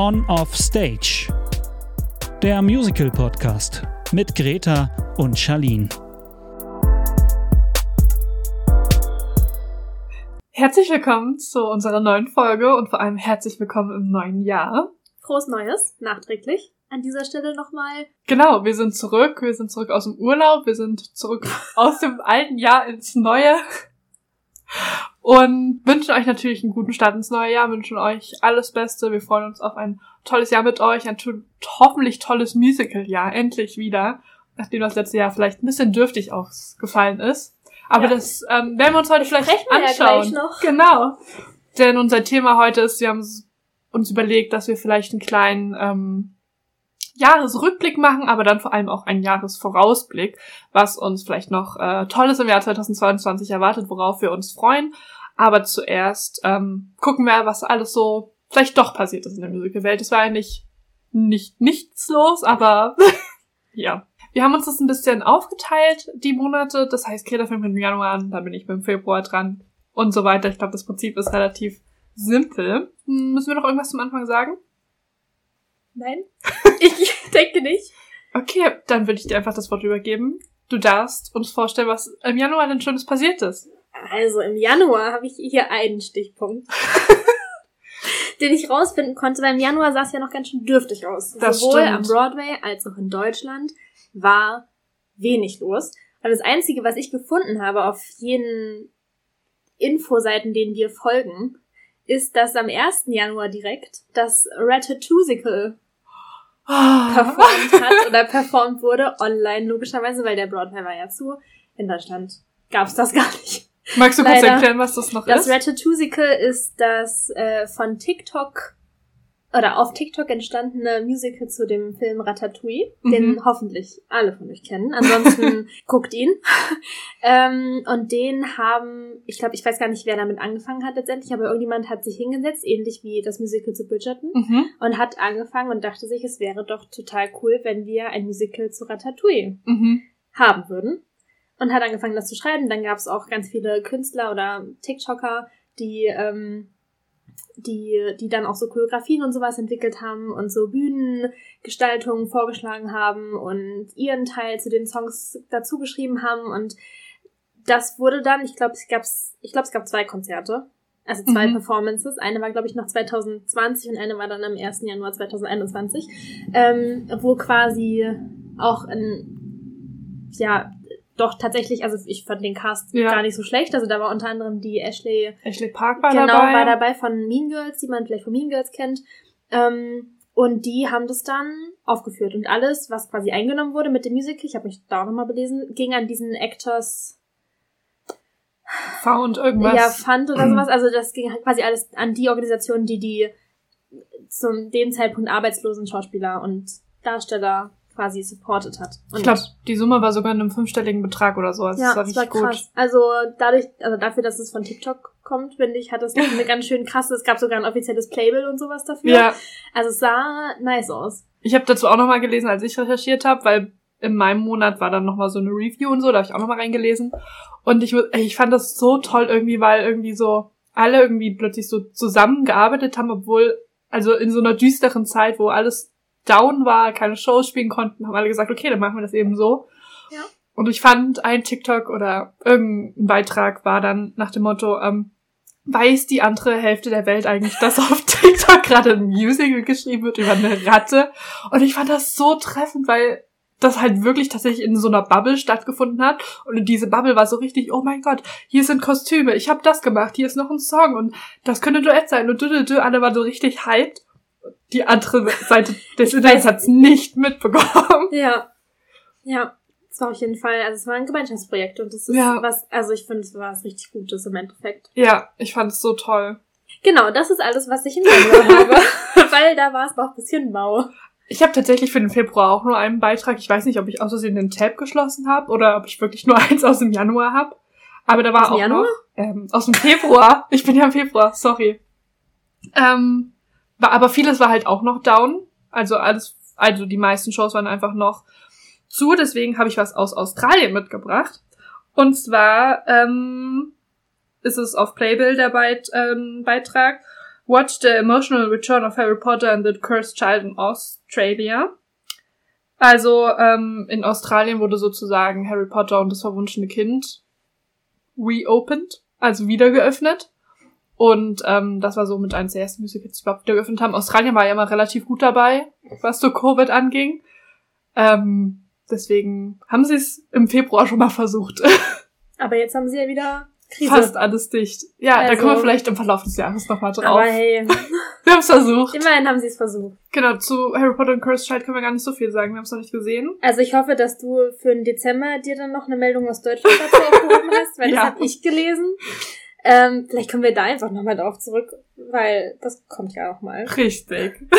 On Off Stage. Der Musical Podcast mit Greta und Charlene. Herzlich willkommen zu unserer neuen Folge und vor allem herzlich willkommen im neuen Jahr. Frohes Neues, nachträglich. An dieser Stelle nochmal. Genau, wir sind zurück. Wir sind zurück aus dem Urlaub. Wir sind zurück aus dem alten Jahr ins neue. Und wünschen euch natürlich einen guten Start ins neue Jahr, wünschen euch alles Beste. Wir freuen uns auf ein tolles Jahr mit euch, ein to hoffentlich tolles Musical-Jahr, endlich wieder. Nachdem das letzte Jahr vielleicht ein bisschen dürftig ausgefallen ist. Aber ja. das ähm, werden wir uns heute das vielleicht anschauen. Ja noch. Genau. Denn unser Thema heute ist, wir haben uns überlegt, dass wir vielleicht einen kleinen ähm, Jahresrückblick machen, aber dann vor allem auch einen Jahresvorausblick, was uns vielleicht noch äh, Tolles im Jahr 2022 erwartet, worauf wir uns freuen. Aber zuerst ähm, gucken wir, was alles so vielleicht doch passiert ist in der Musicalwelt. Es war eigentlich nicht nichts los, aber ja. Wir haben uns das ein bisschen aufgeteilt, die Monate. Das heißt, Greta fängt mit dem Januar an, dann bin ich mit dem Februar dran und so weiter. Ich glaube, das Prinzip ist relativ simpel. Müssen wir noch irgendwas zum Anfang sagen? Nein, ich denke nicht. Okay, dann würde ich dir einfach das Wort übergeben. Du darfst uns vorstellen, was im Januar denn Schönes passiert ist. Also im Januar habe ich hier einen Stichpunkt, den ich rausfinden konnte, weil im Januar sah es ja noch ganz schön dürftig aus. Das Sowohl stimmt. am Broadway als auch in Deutschland war wenig los. Und das Einzige, was ich gefunden habe auf jeden Infoseiten, denen wir folgen, ist, dass am 1. Januar direkt das Ratatouille performt hat oder performt wurde, online logischerweise, weil der Broadway war ja zu. In Deutschland gab's das gar nicht. Magst du kurz Leider. erklären, was das noch das ist? Das Ratatouille ist das äh, von TikTok oder auf TikTok entstandene Musical zu dem Film Ratatouille, mhm. den hoffentlich alle von euch kennen. Ansonsten guckt ihn. ähm, und den haben, ich glaube, ich weiß gar nicht, wer damit angefangen hat letztendlich, aber irgendjemand hat sich hingesetzt, ähnlich wie das Musical zu Bridgerton, mhm. und hat angefangen und dachte sich, es wäre doch total cool, wenn wir ein Musical zu Ratatouille mhm. haben würden. Und hat angefangen, das zu schreiben. Dann gab es auch ganz viele Künstler oder TikToker, die ähm, die, die dann auch so Choreografien und sowas entwickelt haben und so Bühnengestaltungen vorgeschlagen haben und ihren Teil zu den Songs dazu geschrieben haben und das wurde dann, ich glaube, es gab ich glaube, es gab zwei Konzerte, also zwei mhm. Performances. Eine war, glaube ich, noch 2020 und eine war dann am 1. Januar 2021, ähm, wo quasi auch ein, ja, doch tatsächlich, also ich fand den Cast ja. gar nicht so schlecht. Also da war unter anderem die Ashley. Ashley Park war genau, dabei. Genau, war dabei von Mean Girls, die man vielleicht von Mean Girls kennt. Ähm, und die haben das dann aufgeführt. Und alles, was quasi eingenommen wurde mit dem Musical, ich habe mich da auch nochmal belesen, ging an diesen Actors Found irgendwas. Ja, Fund oder sowas. Also das ging quasi alles an die Organisation, die die zum dem Zeitpunkt arbeitslosen Schauspieler und Darsteller quasi supported hat. Und ich glaube, die Summe war sogar in einem fünfstelligen Betrag oder so. Also ja, das war das war krass. gut. Also dadurch, also dafür, dass es von TikTok kommt, finde ich, hat das eine ganz schön krasse. Es gab sogar ein offizielles Playbill und sowas dafür. Ja. Also es sah nice aus. Ich habe dazu auch nochmal gelesen, als ich recherchiert habe, weil in meinem Monat war dann nochmal so eine Review und so, da habe ich auch nochmal reingelesen. Und ich, ich fand das so toll irgendwie, weil irgendwie so alle irgendwie plötzlich so zusammengearbeitet haben, obwohl, also in so einer düsteren Zeit, wo alles down war, keine Shows spielen konnten, haben alle gesagt, okay, dann machen wir das eben so. Ja. Und ich fand ein TikTok oder irgendein Beitrag war dann nach dem Motto, ähm, weiß die andere Hälfte der Welt eigentlich, dass auf TikTok gerade ein Musical geschrieben wird über eine Ratte? Und ich fand das so treffend, weil das halt wirklich tatsächlich in so einer Bubble stattgefunden hat. Und diese Bubble war so richtig, oh mein Gott, hier sind Kostüme, ich habe das gemacht, hier ist noch ein Song und das könnte Duett sein und du, du, du, alle waren so richtig hyped die andere Seite des Internets hat's nicht mitbekommen. Ja. Ja. Es war auf jeden Fall, also es war ein Gemeinschaftsprojekt und das ist Ja. was, also ich finde, es war was richtig Gutes im Endeffekt. Ja, ich fand es so toll. Genau, das ist alles, was ich im Januar habe, weil da war es noch ein bisschen mau. Ich habe tatsächlich für den Februar auch nur einen Beitrag. Ich weiß nicht, ob ich aus Versehen den Tab geschlossen habe oder ob ich wirklich nur eins aus dem Januar habe. Aber da war Aus dem auch Januar? noch ähm, aus dem Februar. Ich bin ja im Februar, sorry. Ähm, aber vieles war halt auch noch down. Also alles, also die meisten Shows waren einfach noch zu. Deswegen habe ich was aus Australien mitgebracht. Und zwar ähm, ist es auf Playbill der Beit, ähm, Beitrag. Watch the Emotional Return of Harry Potter and the Cursed Child in Australia. Also ähm, in Australien wurde sozusagen Harry Potter und das verwunschene Kind reopened, also wieder geöffnet. Und ähm, das war so mit eines der ersten Musicals, die überhaupt wieder geöffnet haben. Australien war ja immer relativ gut dabei, was so Covid anging. Ähm, deswegen haben sie es im Februar schon mal versucht. Aber jetzt haben sie ja wieder Krise. Fast alles dicht. Ja, Also- da kommen wir vielleicht im Verlauf des Jahres nochmal drauf. Aber hey, wir haben es versucht. immerhin haben sie es versucht. Genau, zu Harry Potter und Cursed Child können wir gar nicht so viel sagen. Wir haben es noch nicht gesehen. Also ich hoffe, dass du für den Dezember dir dann noch eine Meldung aus Deutschland dazu aufgehoben hast, weil Ja. das habe ich gelesen. Ähm, vielleicht kommen wir da einfach nochmal drauf zurück, weil das kommt ja auch mal. Richtig.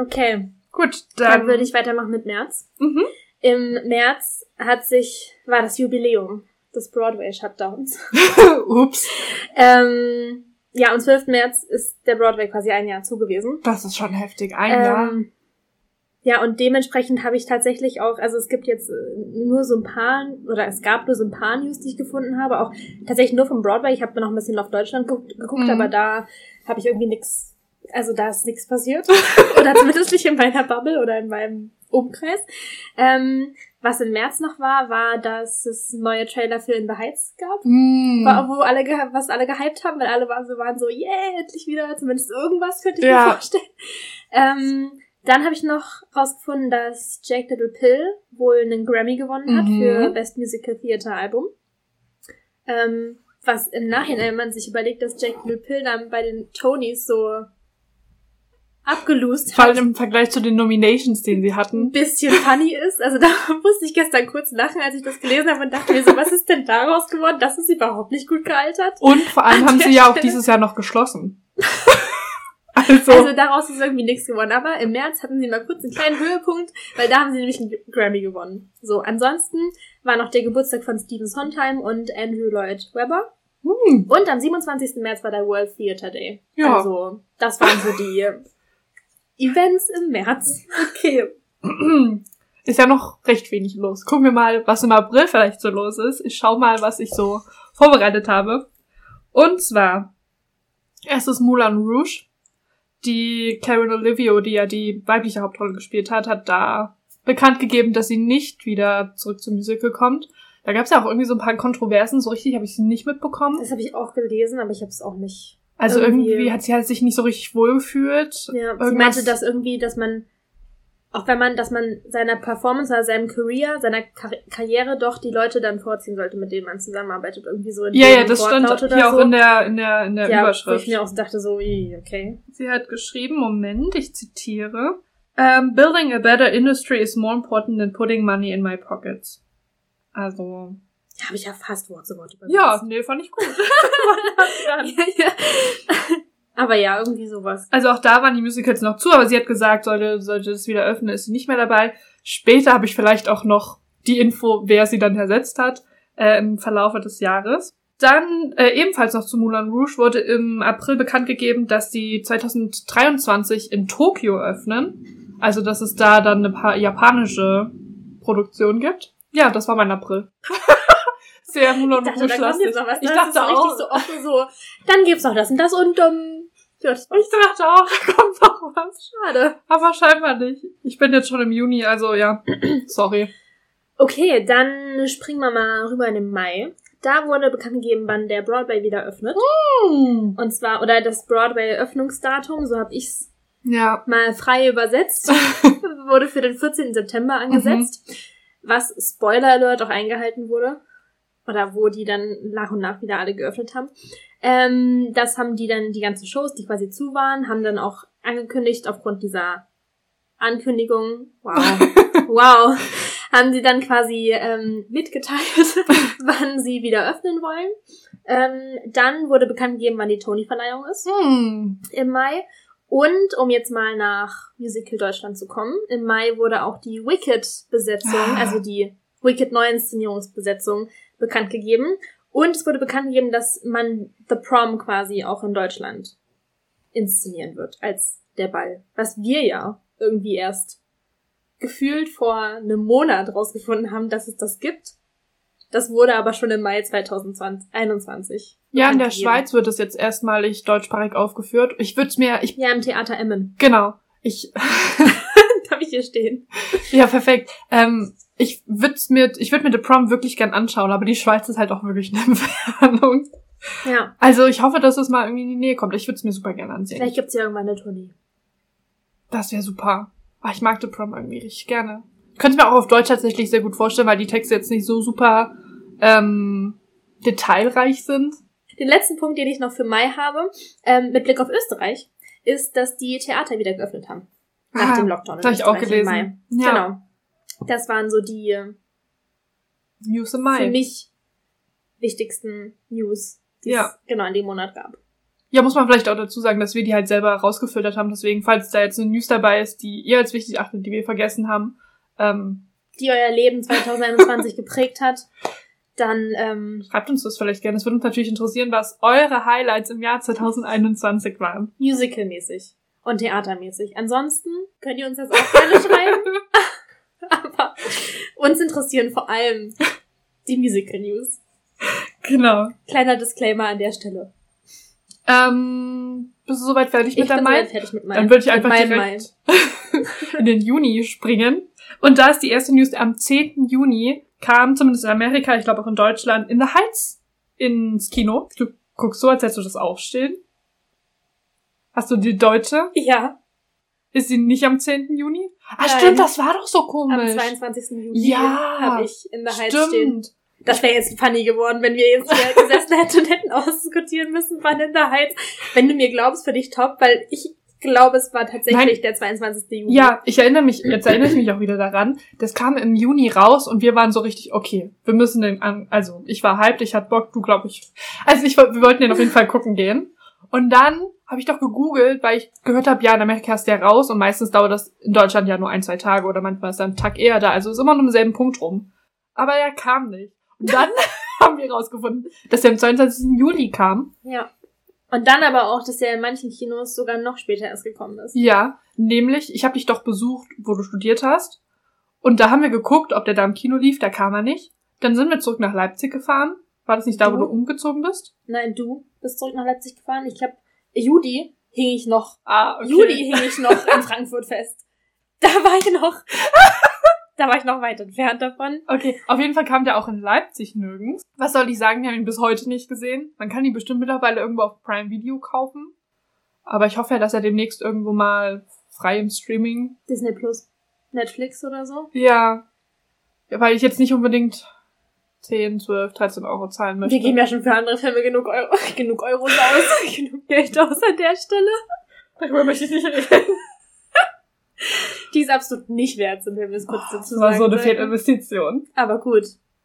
Okay, Gut, dann, dann, würde ich weitermachen mit März. Mhm. Im März hat sich, war das Jubiläum des Broadway-Shutdowns. Ups. ähm, ja, am 12. März ist der Broadway quasi ein Jahr zugewiesen. Das ist schon heftig. Ein Jahr. Ja, und dementsprechend habe ich tatsächlich auch, also es gibt jetzt äh, nur so ein paar, oder es gab nur so ein paar News, die ich gefunden habe, auch tatsächlich nur vom Broadway. Ich habe mir noch ein bisschen Love Deutschland geguckt, Mhm. aber da habe ich irgendwie nix, also da ist nichts passiert. oder zumindest nicht in meiner Bubble oder in meinem Umkreis. Ähm, was im März noch war, war, dass es neue Trailer für In the Heights gab. War, wo alle, was alle gehypt haben, weil alle waren so, waren so, yeah, endlich wieder, zumindest irgendwas könnte ich Ja. mir vorstellen. Ähm, dann habe ich noch rausgefunden, dass Jake Little Pill wohl einen Grammy gewonnen hat Mhm. für Best Musical Theater Album. Ähm, was im Nachhinein, wenn man sich überlegt, dass Jake Little Pill dann bei den Tonys so abgelost Vor hat, allem im Vergleich zu den Nominations, den sie ein hatten. bisschen funny ist. Also da musste ich gestern kurz lachen, als ich das gelesen habe und dachte mir so, was ist denn daraus geworden? Das ist überhaupt nicht gut gealtert. Und vor allem An haben sie ja auch dieses Jahr noch geschlossen. also, Also daraus ist irgendwie nichts geworden. Aber im März hatten sie mal kurz einen kleinen Höhepunkt, weil da haben sie nämlich einen Grammy gewonnen. So, ansonsten war noch der Geburtstag von Stephen Sondheim und Andrew Lloyd Webber. hm, Und am 27. März war der World Theater Day. Ja. Also, das waren so die Events im März. okay. Ist ja noch recht wenig los. Gucken wir mal, was im April vielleicht so los ist. Ich schau mal, was ich so vorbereitet habe. Und zwar, erstes Moulin Rouge. Die Karen Olivio, die ja die weibliche Hauptrolle gespielt hat, hat da bekannt gegeben, dass sie nicht wieder zurück zum Musical kommt. Da gab es ja auch irgendwie so ein paar Kontroversen. So richtig habe ich sie nicht mitbekommen. Das habe ich auch gelesen, aber ich habe es auch nicht. Also irgendwie- irgendwie, hat sie halt sich nicht so richtig wohlgefühlt. Ja, sie Irgendwas- meinte, dass irgendwie, dass man, auch wenn man, dass man seiner Performance oder seinem Career, seiner Kar Karriere doch die Leute dann vorziehen sollte, mit denen man zusammenarbeitet. Irgendwie so in Ja, ja, das stand hier so. auch in der, in der, in der ja, Wo Überschrift. ich mir auch dachte, so, okay. Sie hat geschrieben, Moment, ich zitiere. Um, Building a better industry is more important than putting money in my pockets. Also, Ja, habe ich ja fast Wort zu Wort übersetzt. ja, nee, fand ich gut. ja, ja. Aber ja, irgendwie sowas. also auch da waren die Musicals noch zu, aber sie hat gesagt, sollte, sollte es wieder öffnen, ist sie nicht mehr dabei. Später habe ich vielleicht auch noch die Info, wer sie dann ersetzt hat, äh, im Verlaufe des Jahres. Dann äh, ebenfalls noch zu Moulin Rouge wurde im April bekannt gegeben, dass die 2023 in Tokio öffnen. Also dass es da dann eine pa japanische Produktion gibt. Ja, das war mein April. Sehr Moulin Ich dachte, da kommt jetzt noch was. Ich dachte auch. richtig so offen, so, dann gibt's noch das und das und, ähm, ja, das Ich dachte auch, da kommt noch was. schade. Aber scheinbar nicht. Ich bin jetzt schon im Juni, also ja. Sorry. Okay, dann springen wir mal rüber in den Mai. Da wurde bekannt gegeben, wann der Broadway wieder öffnet. Hm. Und zwar, oder das Broadway-Öffnungsdatum, so habe ich's Ja. mal frei übersetzt, wurde für den 14. September angesetzt. Was, Spoiler Alert, auch eingehalten wurde. Oder wo die dann nach und nach wieder alle geöffnet haben. Ähm, das haben die dann, die ganzen Shows, die quasi zu waren, haben dann auch angekündigt, aufgrund dieser Ankündigung, wow, wow, haben sie dann quasi ähm, mitgeteilt, wann sie wieder öffnen wollen. Ähm, dann wurde bekannt gegeben, wann die Tony-Verleihung ist Hm. im Mai. Und um jetzt mal nach Musical Deutschland zu kommen, im Mai wurde auch die Wicked-Besetzung, Ah. also die Wicked-Neuinszenierungsbesetzung bekannt gegeben. Und es wurde bekannt gegeben, dass man The Prom quasi auch in Deutschland inszenieren wird, als der Ball. Was wir ja irgendwie erst gefühlt vor einem Monat rausgefunden haben, dass es das gibt. Das wurde aber schon im Mai 2021. Ja, in der gegeben. Schweiz wird es jetzt erstmalig deutschsprachig aufgeführt. Ich würde es mir, ich, Ja, im Theater Emmen. genau, ich hier stehen? ja, perfekt. Ähm, ich würde mir, ich würde mir The Prom wirklich gern anschauen, aber die Schweiz ist halt auch wirklich eine Entfernung. Ja. Also ich hoffe, dass es mal irgendwie in die Nähe kommt. Ich würde es mir super gern ansehen. Vielleicht gibt's ja irgendwann eine Tournee. Das wäre super. Ah, ich mag The Prom irgendwie richtig gerne. Ich könnte mir auch auf Deutsch tatsächlich sehr gut vorstellen, weil die Texte jetzt nicht so super ähm, detailreich sind. Den letzten Punkt, den ich noch für Mai habe, ähm, mit Blick auf Österreich, ist, dass die Theater wieder geöffnet haben. Nach Ah, dem Lockdown. habe ich auch gelesen. Mai. Ja. Genau. Das waren so die News im für Mai. mich wichtigsten News, die Ja. es genau in dem Monat gab. Ja, muss man vielleicht auch dazu sagen, dass wir die halt selber rausgefiltert haben. Deswegen, falls da jetzt eine News dabei ist, die ihr als wichtig achtet, die wir vergessen haben, ähm, Die euer Leben 2021 geprägt hat, dann ähm, schreibt uns das vielleicht gerne. Es würde uns natürlich interessieren, was eure Highlights im Jahr 2021 waren. musicalmäßig und theatermäßig. Ansonsten könnt ihr uns das auch gerne schreiben. Aber uns interessieren vor allem die Musical News. Genau. Kleiner Disclaimer an der Stelle. Ähm, bist du soweit fertig Ich mit bin Mai? fertig mit meinem. Dann würde ich einfach direkt in den Juni springen. Und da ist die erste News am 10. Juni, kam zumindest in Amerika, ich glaube auch in Deutschland, in the Heights ins Kino. Du guckst so, als hättest du das aufstehen. Hast du die deutsche? Ja, Ist sie nicht am 10. Juni? Ah, Nein. stimmt, das war doch so am komisch. 22. Juni Ja, habe ich in der Heiz stehen. Stimmt. Das wäre jetzt funny geworden, wenn wir jetzt hier gesessen hätten und hätten ausdiskutieren müssen, wann in der Heiz. Wenn du mir glaubst, für dich top, weil ich glaube, es war tatsächlich Nein. der 22. Juni. Ja, ich erinnere mich, jetzt erinnere ich mich auch wieder daran. Das kam im Juni raus und wir waren so richtig, okay, wir müssen den an, also ich war hyped, ich hatte Bock, du glaub ich. Also ich, wir wollten den auf jeden Fall gucken gehen. Und dann habe ich doch gegoogelt, weil ich gehört habe, ja, in Amerika ist der raus und meistens dauert das in Deutschland ja nur ein, zwei Tage oder manchmal ist er ein Tag eher da. Also ist immer nur im selben Punkt rum. Aber er kam nicht. Und dann haben wir rausgefunden, dass er am 22. Juli kam. Ja. Und dann aber auch, dass er in manchen Kinos sogar noch später erst gekommen ist. Ja, nämlich, ich habe dich doch besucht, wo du studiert hast. Und da haben wir geguckt, ob der da im Kino lief, da kam er nicht. Dann sind wir zurück nach Leipzig gefahren. War das nicht da, wo Du? umgezogen bist? Nein, du bist zurück nach Leipzig gefahren. Ich glaube, Juli hing ich noch. Ah, Juli hing ich noch in Frankfurt fest. Da war ich noch. da war ich noch weit entfernt davon. Okay, auf jeden Fall kam der auch in Leipzig nirgends. Was soll ich sagen, wir haben ihn bis heute nicht gesehen. Man kann ihn bestimmt mittlerweile irgendwo auf Prime Video kaufen. Aber ich hoffe ja, dass er demnächst irgendwo mal frei im Streaming. Disney Plus. Netflix oder so. Ja. ja weil ich jetzt nicht unbedingt 10, 12, 13 Euro zahlen möchte. Wir geben ja schon für andere Filme genug, Euro, genug Euros aus, genug Geld aus an der Stelle. Darüber möchte ich nicht reden. Die ist absolut nicht wert, sind wir es kurz dazu Das war sagen. so eine. Fehlinvestition. Aber gut.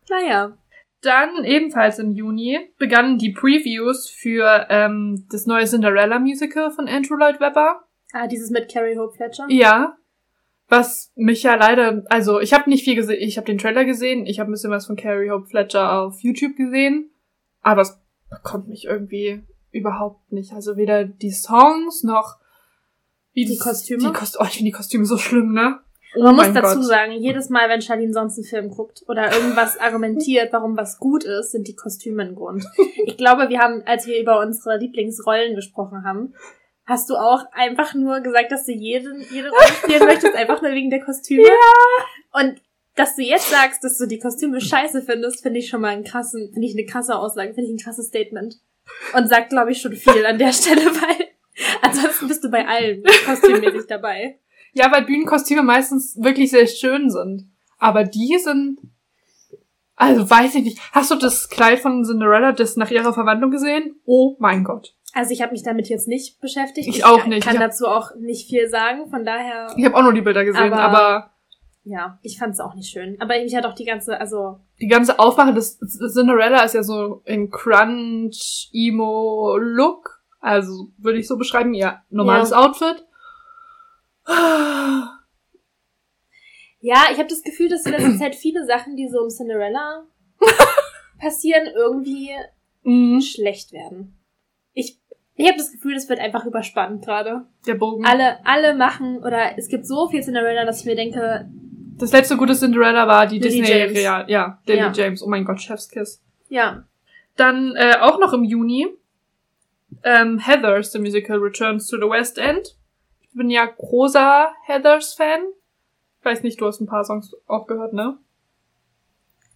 Naja. Dann ebenfalls im Juni begannen die Previews für ähm, das neue Cinderella Musical von Andrew Lloyd Webber. Ah, dieses mit Carrie Hope Fletcher. Ja. Was mich ja leider, also ich habe nicht viel gesehen, ich habe den Trailer gesehen, ich habe ein bisschen was von Carrie Hope Fletcher auf YouTube gesehen, aber es bekommt mich irgendwie überhaupt nicht. Also weder die Songs noch wie Die Kostüme? Die Kost oh, ich finde die Kostüme so schlimm, ne? Oh Man muss dazu Gott. sagen, jedes Mal, wenn Charlene sonst einen Film guckt oder irgendwas argumentiert, warum was gut ist, sind die Kostüme ein Grund. Ich glaube, wir haben, als wir über unsere Lieblingsrollen gesprochen haben, hast du auch einfach nur gesagt, dass du jeden, jede Rolle spielen möchtest, einfach nur wegen der Kostüme. Ja. Und dass du jetzt sagst, dass du die Kostüme scheiße findest, finde ich schon mal einen krassen, finde ich eine krasse Aussage, finde ich ein krasses Statement. Und sagt, glaube ich, schon viel an der Stelle, weil ansonsten bist du bei allen kostümmäßig dabei. Ja, weil Bühnenkostüme meistens wirklich sehr schön sind. Aber die sind. Also weiß ich nicht. Hast du das Kleid von Cinderella, das nach ihrer Verwandlung gesehen? Oh mein Gott. Also ich habe mich damit jetzt nicht beschäftigt. Ich auch nicht. kann Ich hab- dazu auch nicht viel sagen. Von daher, Ich habe auch nur die Bilder gesehen, Aber- aber, ja, ich fand es auch nicht schön. Aber mich hat auch die ganze, also die ganze Aufmache des des Cinderella ist ja so in Crunch, Emo Look. Also würde ich so beschreiben, ihr normales Ja. Outfit. ja, ich habe das Gefühl, dass in letzter Zeit viele Sachen, die so um Cinderella passieren, irgendwie Mhm. schlecht werden. Ich, habe das Gefühl, das wird einfach überspannt gerade. Der Bogen. Alle, alle machen oder es gibt so viel Cinderella, dass ich mir denke, Das letzte gute Cinderella war die Lily Disney. Real. Ja, Lily Ja. James. Oh mein Gott, Chef's Kiss. Ja. Dann äh, auch noch im Juni ähm, Heathers, the Musical Returns to the West End. Ich bin ja großer Heathers-Fan. Ich weiß nicht, du hast ein paar Songs auch gehört, ne?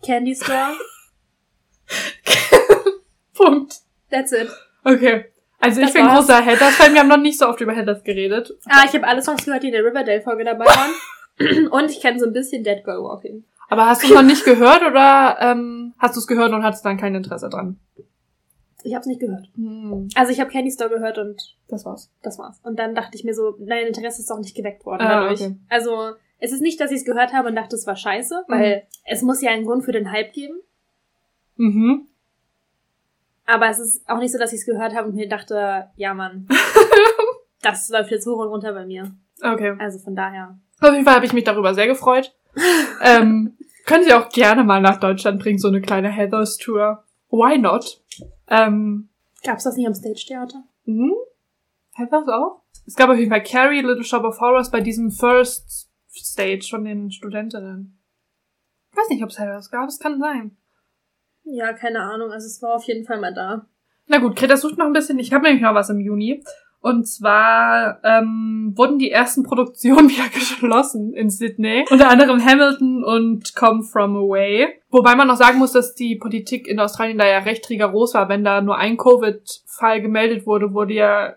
Candy Store. Punkt. That's it. Okay. Also ich Das bin war's. großer Heathers-Fan. Wir haben noch nicht so oft über Heathers geredet. Ah, ich habe alle Songs gehört, die in der Riverdale-Folge dabei waren. Und ich kenne so ein bisschen Dead Girl Walking. Aber hast du es noch nicht gehört oder ähm, hast du es gehört und hattest dann kein Interesse dran? Ich habe es nicht gehört. Hm, Also ich habe Candy Store gehört und das war's. das war's. Und dann dachte ich mir so, nein, Interesse ist auch nicht geweckt worden Ah, dadurch. okay. Also es ist nicht, dass ich es gehört habe und dachte, es war scheiße, weil es muss ja einen Grund für den Hype geben. Mhm. Aber es ist auch nicht so, dass ich es gehört habe und mir dachte, ja Mann, das läuft jetzt hoch und runter bei mir. Okay. Also von daher. Auf jeden Fall habe ich mich darüber sehr gefreut. ähm, könnt ihr auch gerne mal nach Deutschland bringen, so eine kleine Heathers Tour. Why not? Ähm, Gab's das nicht am Stage Theater? hm? Heathers auch? Es gab auf jeden Fall Carrie, Little Shop of Horrors bei diesem First Stage von den Studentinnen. Ich weiß nicht, ob es Heathers gab, es kann sein. Ja, keine Ahnung. Also es war auf jeden Fall mal da. Na gut, Greta sucht noch ein bisschen. Ich habe nämlich noch was im Juni. Und zwar ähm, wurden die ersten Produktionen wieder geschlossen in Sydney. Unter anderem Hamilton und Come From Away. Wobei man noch sagen muss, dass die Politik in Australien da ja recht rigoros war. Wenn da nur ein Covid-Fall gemeldet wurde, wurde ja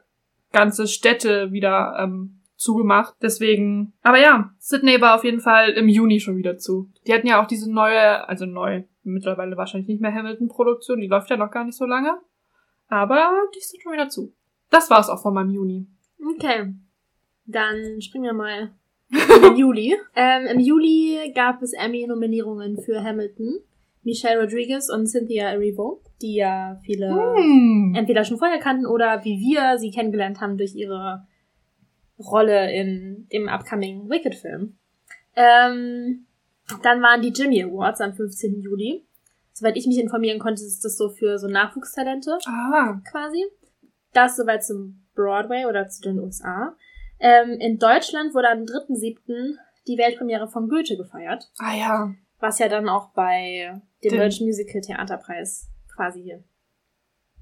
ganze Städte wieder ähm, zugemacht. Deswegen. Aber ja, Sydney war auf jeden Fall im Juni schon wieder zu. Die hatten ja auch diese neue, also neu, mittlerweile wahrscheinlich nicht mehr Hamilton-Produktion. Die läuft ja noch gar nicht so lange. Aber die ist dann schon wieder zu. Das war's auch von meinem Juni. Okay. Dann springen wir mal in den Juli. Ähm, Im Juli gab es Emmy-Nominierungen für Hamilton, Michelle Rodriguez und Cynthia Erivo, die ja viele Hm. entweder schon vorher kannten oder wie wir sie kennengelernt haben durch ihre Rolle in dem upcoming Wicked-Film. Ähm, dann waren die Jimmy Awards am 15. Juli. Soweit ich mich informieren konnte, ist das so für so Nachwuchstalente Ah. quasi. Das soweit zum Broadway oder zu den USA. Ähm, in Deutschland wurde am 3.7. die Weltpremiere von Goethe gefeiert, Ah ja. was ja dann auch bei dem Den- Deutschen Musical Theaterpreis quasi hier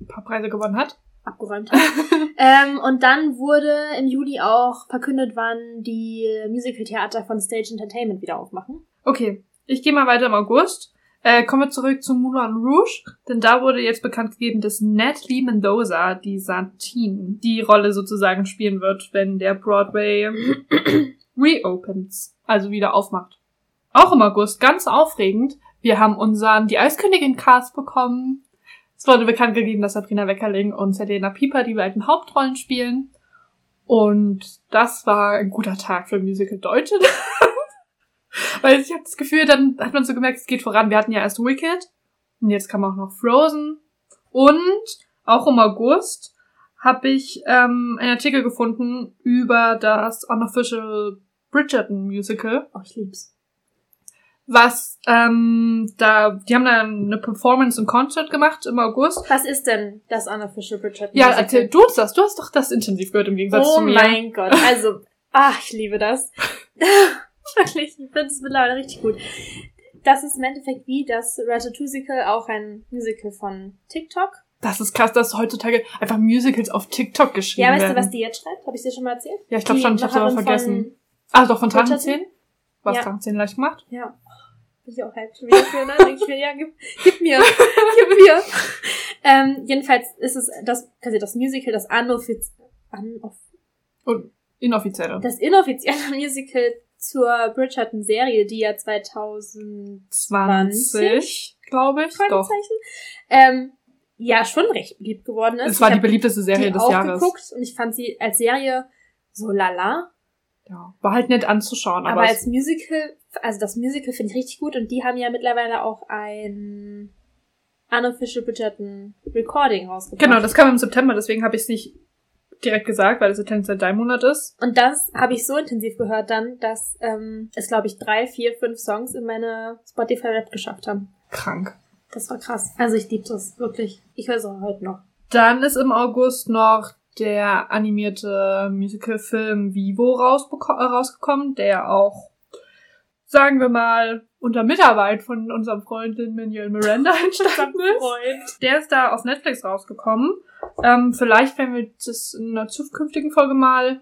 Ein paar Preise gewonnen hat. abgeräumt hat. ähm, und dann wurde im Juli auch verkündet, wann die Musical-Theater von Stage Entertainment wieder aufmachen. Okay. Ich gehe mal weiter im August. Äh, kommen wir zurück zu Moulin Rouge, denn da wurde jetzt bekannt gegeben, dass Natalie Mendoza, die Santine, die Rolle sozusagen spielen wird, wenn der Broadway reopens, also wieder aufmacht. Auch im August, ganz aufregend. Wir haben unseren Die Eiskönigin Cast bekommen. Es wurde bekannt gegeben, dass Sabrina Weckerling und Selena Pieper die beiden Hauptrollen spielen. Und das war ein guter Tag für Musical Deutschland. Weil ich habe das Gefühl, dann hat man so gemerkt, es geht voran. Wir hatten ja erst Wicked und jetzt kam auch noch Frozen. Und auch im August habe ich ähm, einen Artikel gefunden über das Unofficial Bridgerton Musical, Oh, ich lieb's. was ähm, da, die haben da eine Performance und Concert gemacht im August. Was ist denn das Unofficial Bridgerton Ja, Musical? erzähl du das. Du hast doch das intensiv gehört im Gegensatz Oh zu mir. mein Gott. Also, ach, ich liebe das. Wirklich, ich finde es mittlerweile richtig gut. Das ist im Endeffekt wie das Ratatouille auch ein Musical von TikTok. Das ist krass, dass heutzutage einfach Musicals auf TikTok geschrieben Ja, weißt werden. du, was die jetzt schreibt? Habe ich dir schon mal erzählt? Ja, ich glaube schon, ich hab's aber Macherin vergessen. Ah, doch, von? Drachenzehn? Was Ja. Drachenzehn leicht gemacht? Ja. Bin ich auch hyped schon wieder für, ne? Denk ich mir, ja, gib, gib mir, gib mir. Ähm, jedenfalls ist es das, quasi das Musical, das unoffiz, unoff, Und inoffizielle. das inoffizielle Musical zur Bridgerton-Serie, die ja 2000 20, glaube ich. Doch. Ähm, ja, schon recht beliebt geworden ist. Es war Ich die beliebteste Serie die des Jahres. geguckt und ich fand sie als Serie so lala. Ja, war halt nett anzuschauen, Aber, aber, als Musical, also das Musical finde ich richtig gut und die haben ja mittlerweile auch ein Unofficial Bridgerton Recording rausgebracht. genau, das kam im September, deswegen habe ich es nicht direkt gesagt, weil es September dein Monat ist. Und das habe ich so intensiv gehört dann, dass ähm, es, glaube ich, drei, vier, fünf Songs in meine Spotify-Rap geschafft haben. Krank. Das war krass. Also ich liebe das wirklich. Ich höre es auch heute noch. Dann ist im August noch der animierte Musical-Film Vivo äh, rausgekommen, der auch sagen wir mal, unter Mitarbeit von unserem Freund Manuel Miranda entstanden ist. Freund. Der ist da auf Netflix rausgekommen. Ähm, vielleicht werden wir das in einer zukünftigen Folge mal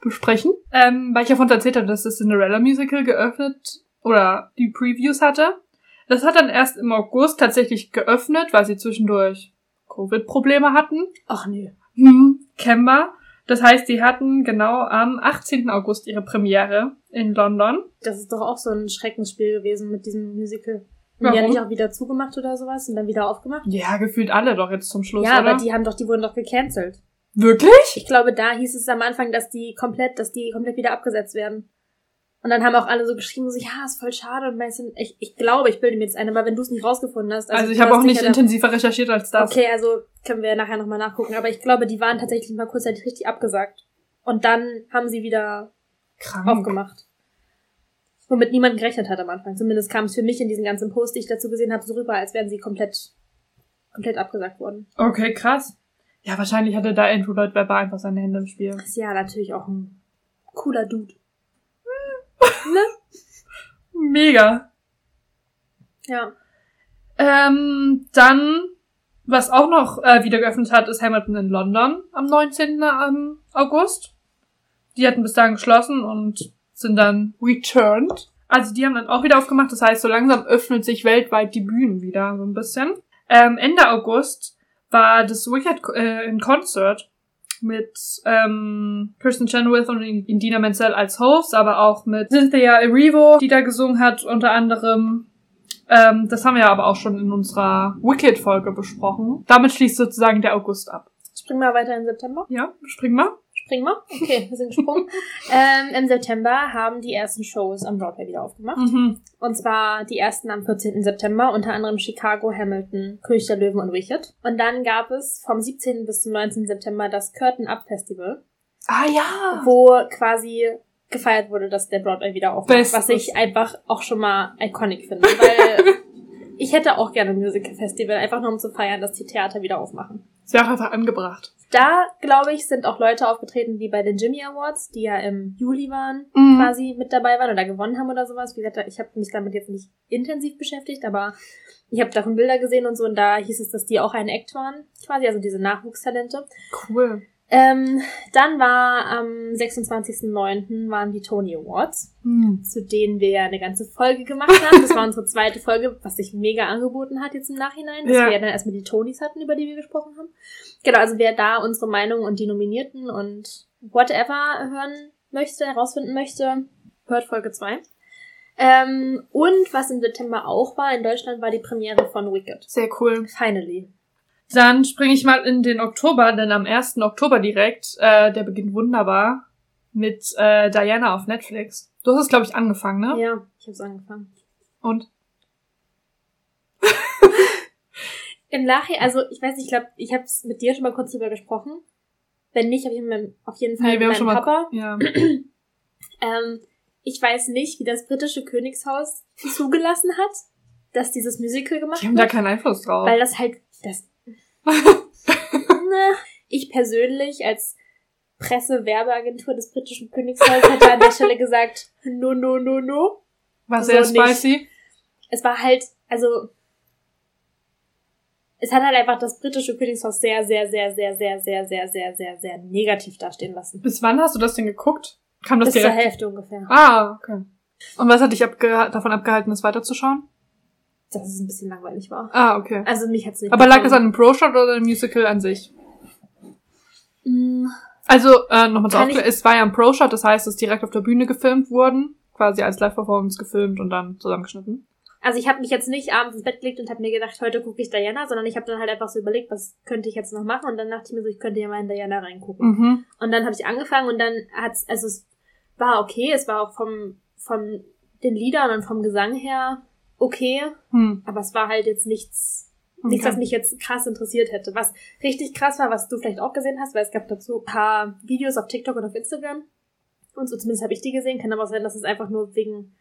besprechen. Ähm, weil ich ja von erzählt habe, dass das Cinderella Musical geöffnet oder die Previews hatte. Das hat dann erst im August tatsächlich geöffnet, weil sie zwischendurch Covid-Probleme hatten. Ach nee. Hm, kennbar. Das heißt, die hatten genau am 18. August ihre Premiere in London. Das ist doch auch so ein Schreckensspiel gewesen mit diesem Musical. Und die Warum? haben nicht auch wieder zugemacht oder sowas und dann wieder aufgemacht? Ja, gefühlt alle doch jetzt zum Schluss, ja, oder? aber die haben doch, die wurden doch gecancelt. Wirklich? Ich glaube, da hieß es am Anfang, dass die komplett, dass die komplett wieder abgesetzt werden. Und dann haben auch alle so geschrieben, so, ja, ist voll schade und meistens, ich, ich glaube, ich bilde mir jetzt ein, aber wenn du es nicht rausgefunden hast. Also, ich du habe auch nicht intensiver recherchiert als das. Okay, also können wir nachher nochmal nachgucken, aber ich glaube, die waren tatsächlich mal kurzzeitig richtig abgesagt. Und dann haben sie wieder Krank. aufgemacht. Womit niemand gerechnet hat am Anfang. Zumindest kam es für mich in diesen ganzen Post, die ich dazu gesehen habe, so rüber, als wären sie komplett, komplett abgesagt worden. Okay, krass. Ja, wahrscheinlich hatte da Andrew Lloyd Webber einfach seine Hände im Spiel. Ist ja natürlich auch ein cooler Dude. Mega. Ja. Ähm, dann, was auch noch äh, wieder geöffnet hat, ist Hamilton in London am 19. ähm, August. Die hatten bis dahin geschlossen und sind dann returned. Also die haben dann auch wieder aufgemacht. Das heißt, so langsam öffnet sich weltweit die Bühnen wieder so ein bisschen. Ähm, Ende August war das Wicked äh, in Concert mit ähm, Kirsten Chenoweth und Indina Menzel als Hosts, aber auch mit Cynthia Erivo, die da gesungen hat, unter anderem. Ähm, das haben wir aber auch schon in unserer Wicked-Folge besprochen. Damit schließt sozusagen der August ab. Springen wir weiter in September. Ja, springen wir. Springen wir? Okay, wir sind gesprungen. ähm, Im September haben die ersten Shows am Broadway wieder aufgemacht. Mhm. Und zwar die ersten am 14. September, unter anderem Chicago, Hamilton, König der Löwen und Wicked. Und dann gab es vom 17. bis zum 19. September das Curtain Up Festival, Ah ja. wo quasi gefeiert wurde, dass der Broadway wieder aufmacht. Bestes. Was ich einfach auch schon mal iconic finde, weil ich hätte auch gerne ein Musical Festival, einfach nur um zu feiern, dass die Theater wieder aufmachen. Ist ja auch einfach angebracht. Da, glaube ich, sind auch Leute aufgetreten, die bei den Jimmy Awards, die ja im Juli waren, Mhm. quasi mit dabei waren oder gewonnen haben oder sowas. Wie gesagt, ich habe mich damit jetzt nicht intensiv beschäftigt, aber ich habe davon Bilder gesehen und so und da hieß es, dass die auch ein Act waren, quasi, also diese Nachwuchstalente. Cool. Ähm, dann war am 26.09. waren die Tony Awards, Mhm. zu denen wir ja eine ganze Folge gemacht haben. Das war unsere zweite Folge, was sich mega angeboten hat jetzt im Nachhinein, dass Ja. wir ja dann erstmal die Tonys hatten, über die wir gesprochen haben. Genau, also wer da unsere Meinung und die Nominierten und whatever hören möchte, herausfinden möchte, hört Folge 2. Ähm, und was im September auch war, in Deutschland war die Premiere von Wicked. Sehr cool. Finally. Dann springe ich mal in den Oktober, denn am 1. Oktober direkt, äh, der beginnt wunderbar mit äh, Diana auf Netflix. Du hast es, glaube ich, angefangen, ne? Ja, ich hab's angefangen. Und? Im Nachhinein, also ich weiß nicht, ich glaube, ich habe es mit dir schon mal kurz drüber gesprochen. Wenn nicht, auf jeden Fall, auf jeden Fall Nee, mit schon meinem mal. Papa. Ja. Ähm, ich weiß nicht, wie das britische Königshaus zugelassen hat, dass dieses Musical gemacht Die haben da wird. keinen Einfluss drauf. Weil das halt, das, ich persönlich als Presse-Werbeagentur des britischen Königshauses hätte an der Stelle gesagt, no, no, no, no. War so sehr nicht. spicy. Es war halt, also, es hat halt einfach das britische Königshaus sehr, sehr, sehr, sehr, sehr, sehr, sehr, sehr, sehr, sehr negativ dastehen lassen. Bis wann hast du das denn geguckt? Kam das Bis zur direkt? Hälfte ungefähr. Ah, okay. Und was hat dich abge davon abgehalten, es weiterzuschauen? Dass es ein bisschen langweilig war. Ah, okay. Also mich hat's nicht Aber lag es an dem Pro-Shot oder dem Musical an sich? Mm, Also, äh, nochmal zur Aufklärung, es war ja ein Pro-Shot, das heißt, es ist direkt auf der Bühne gefilmt worden, quasi als Live-Performance gefilmt und dann zusammengeschnitten. Also ich habe mich jetzt nicht abends ins Bett gelegt und habe mir gedacht, heute gucke ich Diana, sondern ich habe dann halt einfach so überlegt, was könnte ich jetzt noch machen und dann dachte ich mir so, ich könnte ja mal in Diana reingucken. Mhm. Und dann habe ich angefangen und dann hat's, also es war okay, es war auch vom, von den Liedern und vom Gesang her okay, Hm. aber es war halt jetzt nichts, nichts, Okay. was mich jetzt krass interessiert hätte. Was richtig krass war, was du vielleicht auch gesehen hast, weil es gab dazu ein paar Videos auf TikTok und auf Instagram. Und so zumindest habe ich die gesehen. Kann aber auch sein, dass es einfach nur wegen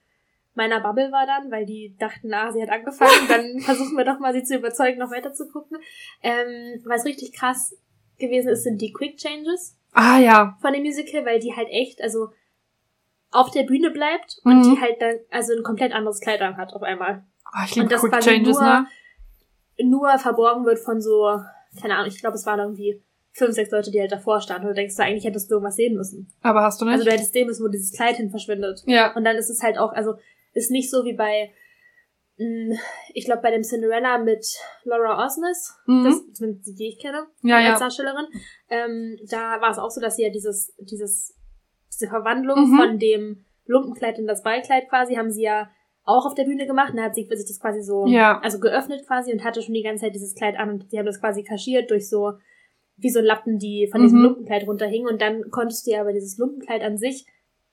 meiner Bubble war dann, weil die dachten, na, sie hat angefangen, dann versuchen wir doch mal, sie zu überzeugen, noch weiter zu gucken. Ähm, was richtig krass gewesen ist, sind die Quick Changes Ah, ja. von dem Musical, weil die halt echt, also auf der Bühne bleibt und Mhm. die halt dann also ein komplett anderes Kleid anhat auf einmal. Oh, ich liebe Und das Quick quasi Changes, nur, ne? nur verborgen wird von so, keine Ahnung, ich glaube, es waren irgendwie fünf, sechs Leute, die halt davor standen. Und du denkst, du, eigentlich hättest du irgendwas sehen müssen. Aber hast du nicht? Also du hättest sehen müssen, wo dieses Kleid hin verschwindet. ja. Und dann ist es halt auch, also ist nicht so wie bei, mh, ich glaube, bei dem Cinderella mit Laura Osnes, Mhm. das, zumindest die, die ich kenne, Ja, als ja. Darstellerin, ähm, da war es auch so, dass sie ja dieses, dieses, diese Verwandlung Mhm. von dem Lumpenkleid in das Ballkleid quasi, haben sie ja auch auf der Bühne gemacht. Und da hat sie sich das quasi so, Ja. also geöffnet quasi und hatte schon die ganze Zeit dieses Kleid an und sie haben das quasi kaschiert durch so, wie so Lappen, die von diesem Mhm. Lumpenkleid runterhingen. Und dann konntest du ja aber dieses Lumpenkleid an sich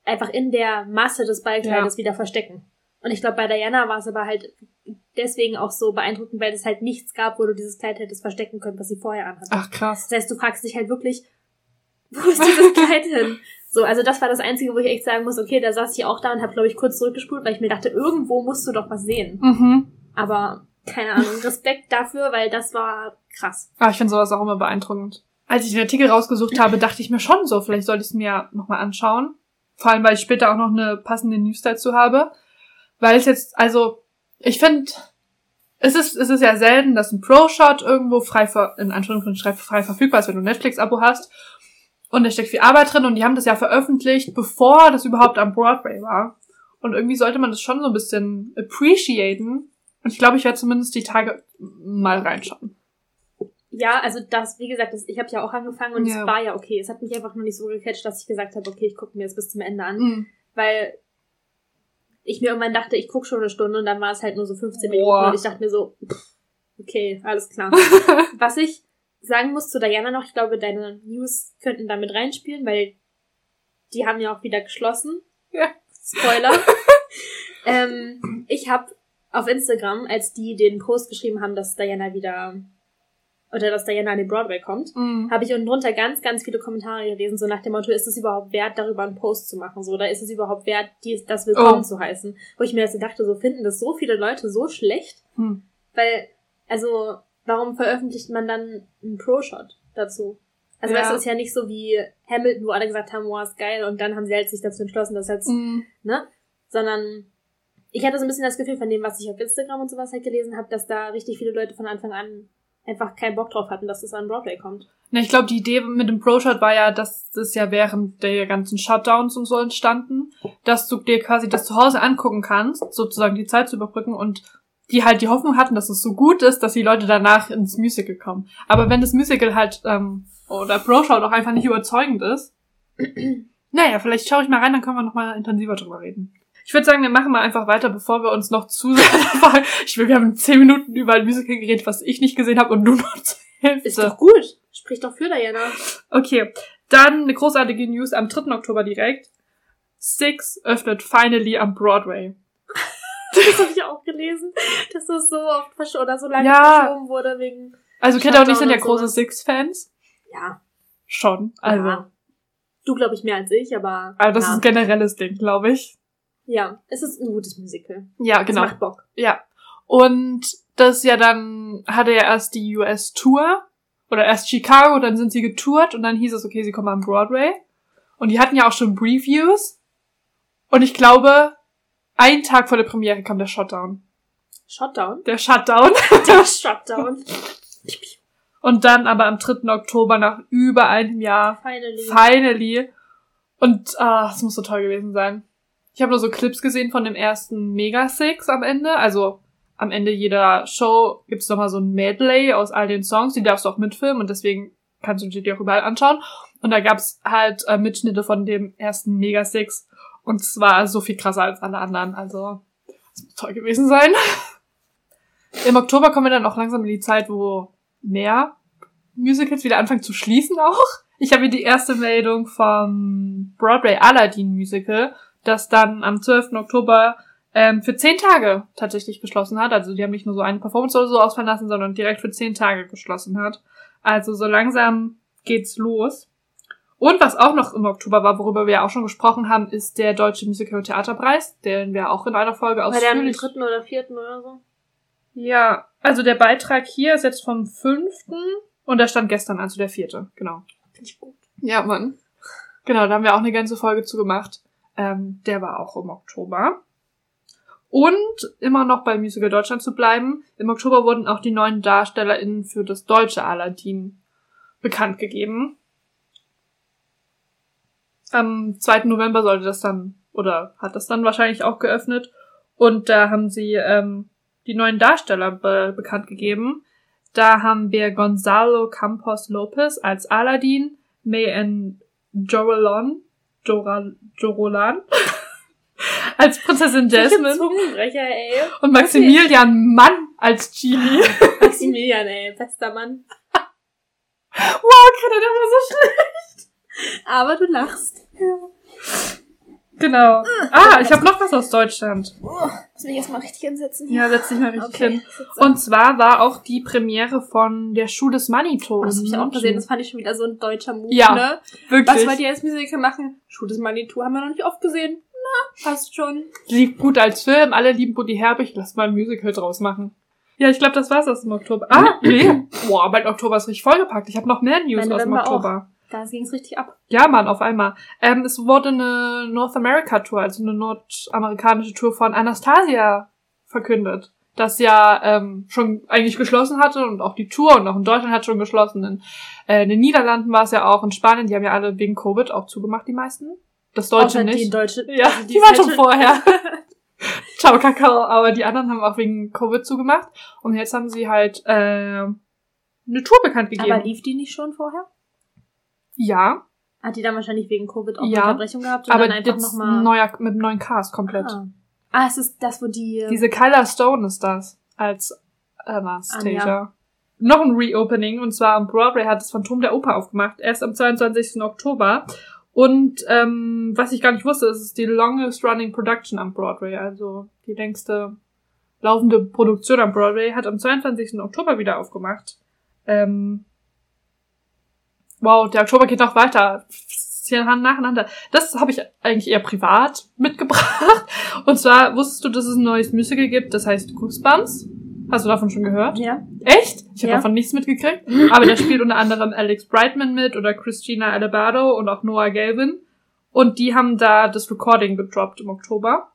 einfach in der Masse des Ballkleides wieder verstecken. Und ich glaube, bei Diana war es aber halt deswegen auch so beeindruckend, weil es halt nichts gab, wo du dieses Kleid hättest verstecken können, was sie vorher anhatte. Ach, krass. Das heißt, du fragst dich halt wirklich, wo ist dieses Kleid hin? So, also das war das Einzige, wo ich echt sagen muss, okay, da saß ich auch da und habe, glaube ich, kurz zurückgespult, weil ich mir dachte, irgendwo musst du doch was sehen. Mhm. Aber keine Ahnung, Respekt dafür, weil das war krass. Ah, ich finde sowas auch immer beeindruckend. Als ich den Artikel rausgesucht habe, dachte ich mir schon so, vielleicht sollte ich es mir nochmal anschauen. Vor allem, weil ich später auch noch eine passende News dazu habe. Weil es jetzt, also, ich finde, es ist, es ist ja selten, dass ein Pro-Shot irgendwo frei, ver, in Anführungszeichen frei verfügbar ist, wenn du ein Netflix-Abo hast. Und da steckt viel Arbeit drin und die haben das ja veröffentlicht, bevor das überhaupt am Broadway war. Und irgendwie sollte man das schon so ein bisschen appreciaten. Und ich glaube, ich werde zumindest die Tage mal reinschauen. Ja, also das, wie gesagt, das, ich habe ja auch angefangen und Ja. es war ja okay. Es hat mich einfach nur nicht so gecatcht, dass ich gesagt habe, okay, ich gucke mir das bis zum Ende an. Mhm. Weil ich mir irgendwann dachte, ich gucke schon eine Stunde und dann war es halt nur so 15 Minuten Boah. und ich dachte mir so, pff, okay, alles klar. Was ich sagen muss zu Diana noch, ich glaube, deine News könnten damit reinspielen, weil die haben ja auch wieder geschlossen. Ja. Spoiler. ähm, ich habe auf Instagram, als die den Post geschrieben haben, dass Diana wieder oder dass Diana an den Broadway kommt, Mhm. habe ich unten drunter ganz, ganz viele Kommentare gelesen, so nach dem Motto, ist es überhaupt wert, darüber einen Post zu machen, so, oder ist es überhaupt wert, dies, das willkommen Oh. zu heißen? Wo ich mir also dachte, so finden das so viele Leute so schlecht, Hm. weil, also, warum veröffentlicht man dann einen Pro-Shot dazu? Also, Ja. das ist ja nicht so wie Hamilton, wo alle gesagt haben, wow, ist geil, und dann haben sie halt sich dazu entschlossen, das jetzt, Mhm. ne? Sondern, ich hatte so ein bisschen das Gefühl von dem, was ich auf Instagram und sowas halt gelesen habe, dass da richtig viele Leute von Anfang an einfach keinen Bock drauf hatten, dass das an Broadway kommt. Na, ich glaube, die Idee mit dem Pro-Shot war ja, dass das ja während der ganzen Shutdowns und so entstanden, dass du dir quasi das zu Hause angucken kannst, sozusagen die Zeit zu überbrücken und die halt die Hoffnung hatten, dass es so gut ist, dass die Leute danach ins Musical kommen. Aber wenn das Musical halt ähm, oder Pro-Shot auch einfach nicht überzeugend ist, naja, vielleicht schaue ich mal rein, dann können wir noch mal intensiver drüber reden. Ich würde sagen, wir machen mal einfach weiter, bevor wir uns noch zu sehr Ich will, wir haben zehn Minuten über ein Musical geredet, was ich nicht gesehen habe und du noch zur Hälfte. Ist doch gut. Sprich doch für Diana. Okay, dann eine großartige News am 3. Oktober direkt. Six öffnet finally am Broadway. Das habe ich auch gelesen, dass das so oft versch oder so lange Ja. verschoben wurde wegen. Also Ketta und ich sind ja große. Six-Fans. Ja. Schon. Also, ja. Du glaube ich mehr als ich, aber. also das ja. ist ein generelles Ding, glaube ich. Ja, es ist ein gutes Musical. Ja, Es genau. macht Bock. Ja. Und das ja dann, hatte ja erst die US-Tour. Oder erst Chicago, dann sind sie getourt und dann hieß es, okay, sie kommen am Broadway. Und die hatten ja auch schon Previews. Und ich glaube, einen Tag vor der Premiere kam der Shutdown. Shutdown. Der Shutdown. Der Shutdown. Und dann aber am 3. Oktober nach über einem Jahr Finally. finally. Und ah, es muss so toll gewesen sein. Ich habe nur so Clips gesehen von dem ersten Mega Six am Ende. Also am Ende jeder Show gibt's noch mal so ein Medley aus all den Songs. Die darfst du auch mitfilmen und deswegen kannst du dir die auch überall anschauen. Und da gab's halt äh, Mitschnitte von dem ersten Mega Six. Und zwar so viel krasser als alle anderen. Also es muss toll gewesen sein. Im Oktober kommen wir dann auch langsam in die Zeit, wo mehr Musicals wieder anfangen zu schließen auch. Ich habe hier die erste Meldung vom Broadway Aladdin Musical, das dann am 12. Oktober ähm, für zehn Tage tatsächlich geschlossen hat. Also die haben nicht nur so eine Performance oder so ausfallen lassen, sondern direkt für zehn Tage geschlossen hat. Also so langsam geht's los. Und was auch noch im Oktober war, worüber wir ja auch schon gesprochen haben, ist der Deutsche Musical- und Theaterpreis, den wir auch in einer Folge War der am ausführlich... dritten oder vierten oder so? Ja, also der Beitrag hier ist jetzt vom fünften und da stand gestern, also der vierte, genau. Finde ich gut. Ja, Mann. Genau, da haben wir auch eine ganze Folge zu gemacht. Ähm, der war auch im Oktober. Und immer noch bei Musical Deutschland zu bleiben, im Oktober wurden auch die neuen DarstellerInnen für das deutsche Aladdin bekannt gegeben. Am 2. November sollte das dann, oder hat das dann wahrscheinlich auch geöffnet. Und da haben sie ähm, die neuen Darsteller be bekannt gegeben. Da haben wir Gonzalo Campos Lopez als Aladdin, May Jorolon, Joral, Jorolan als Prinzessin Jasmine Zungenbrecher, ey. und Maximilian Mann als Genie. Maximilian, ey, bester Mann. wow, Greta, das war so schlecht. Aber du lachst. Genau. Ah, ich habe noch was aus Deutschland. Oh, muss mich erstmal richtig hinsetzen. Ja, setz dich mal richtig Okay, hin. Und zwar war auch die Premiere von der Schuh des Manito. das hab ich auch gesehen, München. das fand ich schon wieder so ein deutscher Move, Ja, ne? Wirklich. Was wollt ihr als Musical machen? Schuh des Manitou haben wir noch nicht oft gesehen. Na, passt schon. Lief gut als Film, alle lieben Buddy Herbig, lass mal ein Musical draus machen. Ja, ich glaube, das war's aus dem Oktober. Ah, nee. Boah, mein Oktober ist richtig vollgepackt. Ich habe noch mehr News Mein aus dem November auch. Da ging's richtig ab. Ja, Mann, auf einmal. Ähm, es wurde eine North America Tour, also eine nordamerikanische Tour von Anastasia verkündet. Das ja ähm, schon eigentlich geschlossen hatte und auch die Tour und auch in Deutschland hat schon geschlossen. In, äh, in den Niederlanden war es ja auch, in Spanien, die haben ja alle wegen Covid auch zugemacht, die meisten. Das Deutsche Außer nicht. Die Deutsche, Ja, also die, waren schon vorher. Ciao, Kakao. Aber die anderen haben auch wegen Covid zugemacht. Und jetzt haben sie halt äh, eine Tour bekannt gegeben. Aber lief die nicht schon vorher? Ja, Hat die dann wahrscheinlich wegen Covid auch Ja, eine Unterbrechung gehabt und aber dann einfach jetzt nochmal. neuer, mit einem neuen Cast komplett. Ah. ah, es ist das, wo die. Diese Kyla Stone ist das als Anastasia. Anja. Noch ein Reopening und zwar am Broadway hat das Phantom der Oper aufgemacht, erst am 22. Oktober. Und ähm, was ich gar nicht wusste, es ist die longest running production am Broadway, also die längste laufende Produktion am Broadway, hat am 22. Oktober wieder aufgemacht. Ähm, wow, der Oktober geht noch weiter. Hier nacheinander. Das habe ich eigentlich eher privat mitgebracht. Und zwar wusstest du, dass es ein neues Musical gibt, das heißt Goosebumps? Hast du davon schon gehört? ja. Echt? Ich habe Ja. davon nichts mitgekriegt. Aber da spielt unter anderem Alex Brightman mit oder Christina Alabado und auch Noah Galvin. Und die haben da das Recording gedroppt im Oktober.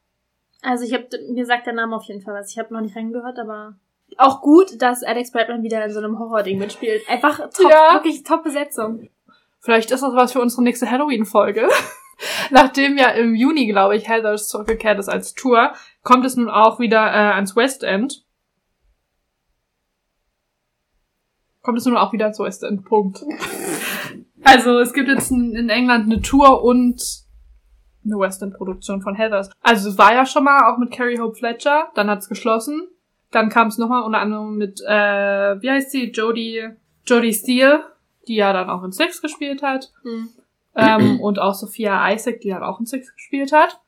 Also ich habe mir sagt der Name auf jeden Fall was. Ich habe noch nicht reingehört, aber auch gut, dass Alex Brightman wieder in so einem Horror-Ding mitspielt. Einfach top, Ja. wirklich top Besetzung. Vielleicht ist das was für unsere nächste Halloween-Folge. Nachdem ja im Juni, glaube ich, Heathers zurückgekehrt ist als Tour, kommt es nun auch wieder äh, ans West End. Kommt es nun auch wieder ans West End, Punkt. Also es gibt jetzt in, in England eine Tour und eine West End-Produktion von Heathers. Also es war ja schon mal auch mit Carrie Hope Fletcher, dann hat es geschlossen. Dann kam es nochmal unter anderem mit, äh, wie heißt sie, Jodie, Jodie Steele, die ja dann auch in Six gespielt hat. Hm. Ähm, und auch Sophia Isaac, die dann auch in Six gespielt hat.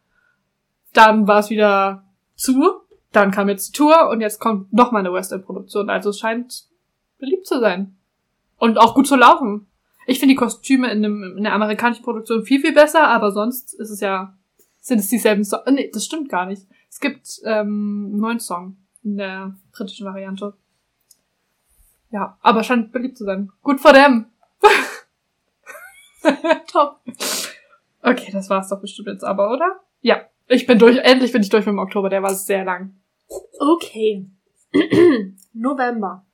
Dann war es wieder zu. Dann kam jetzt die Tour und jetzt kommt noch mal eine West End Produktion. Also es scheint beliebt zu sein. Und auch gut zu laufen. Ich finde die Kostüme in, dem, in der amerikanischen Produktion viel, viel besser, aber sonst ist es ja, sind es dieselben Songs. Nee, das stimmt gar nicht. Es gibt ähm, einen neuen Song in der britischen Variante. Ja, aber scheint beliebt zu sein. Gut for them. Top. Okay, das war's doch bestimmt jetzt aber, oder? Ja. Ich bin durch, endlich bin ich durch mit dem Oktober, der war sehr lang. Okay. November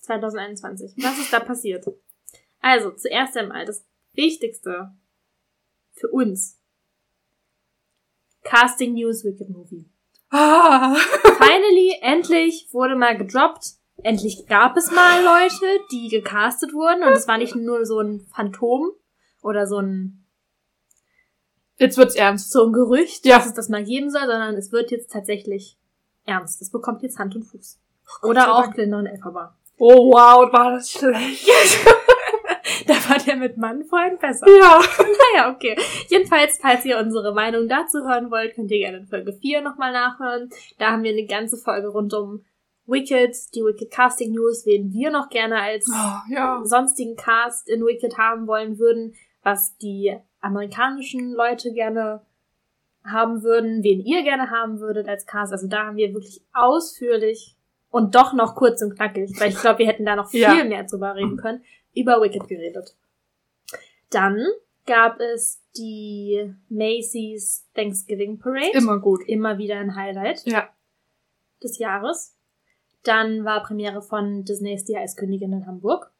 2021. Was ist da passiert? Also, zuerst einmal das Wichtigste für uns. Casting News Wicked Movie. Ah. Finally, endlich wurde mal gedroppt. Endlich gab es mal Leute, die gecastet wurden und es war nicht nur so ein Phantom oder so ein, Jetzt wird's ernst. so ein Gerücht, Ja. dass es das mal geben soll, sondern es wird jetzt tatsächlich ernst. Es bekommt jetzt Hand und Fuß. Oder auch. Glinda und Elphaba. Oh wow, war das schlecht. Da war der mit Mann vorhin besser. ja. Naja, okay. Jedenfalls, falls ihr unsere Meinung dazu hören wollt, könnt ihr gerne in Folge 4 nochmal nachhören. Da haben wir eine ganze Folge rund um Wicked, die Wicked Casting News, wen wir noch gerne als Oh, ja. sonstigen Cast in Wicked haben wollen würden, was die amerikanischen Leute gerne haben würden, wen ihr gerne haben würdet als Cast. Also da haben wir wirklich ausführlich und doch noch kurz und knackig, weil ich glaube, wir hätten da noch viel Ja. mehr drüber reden können, über Wicked geredet. Dann gab es die Macy's Thanksgiving Parade. Immer gut. Immer wieder ein Highlight Ja. des Jahres. Dann war Premiere von Disneys Die Eiskönigin in Hamburg.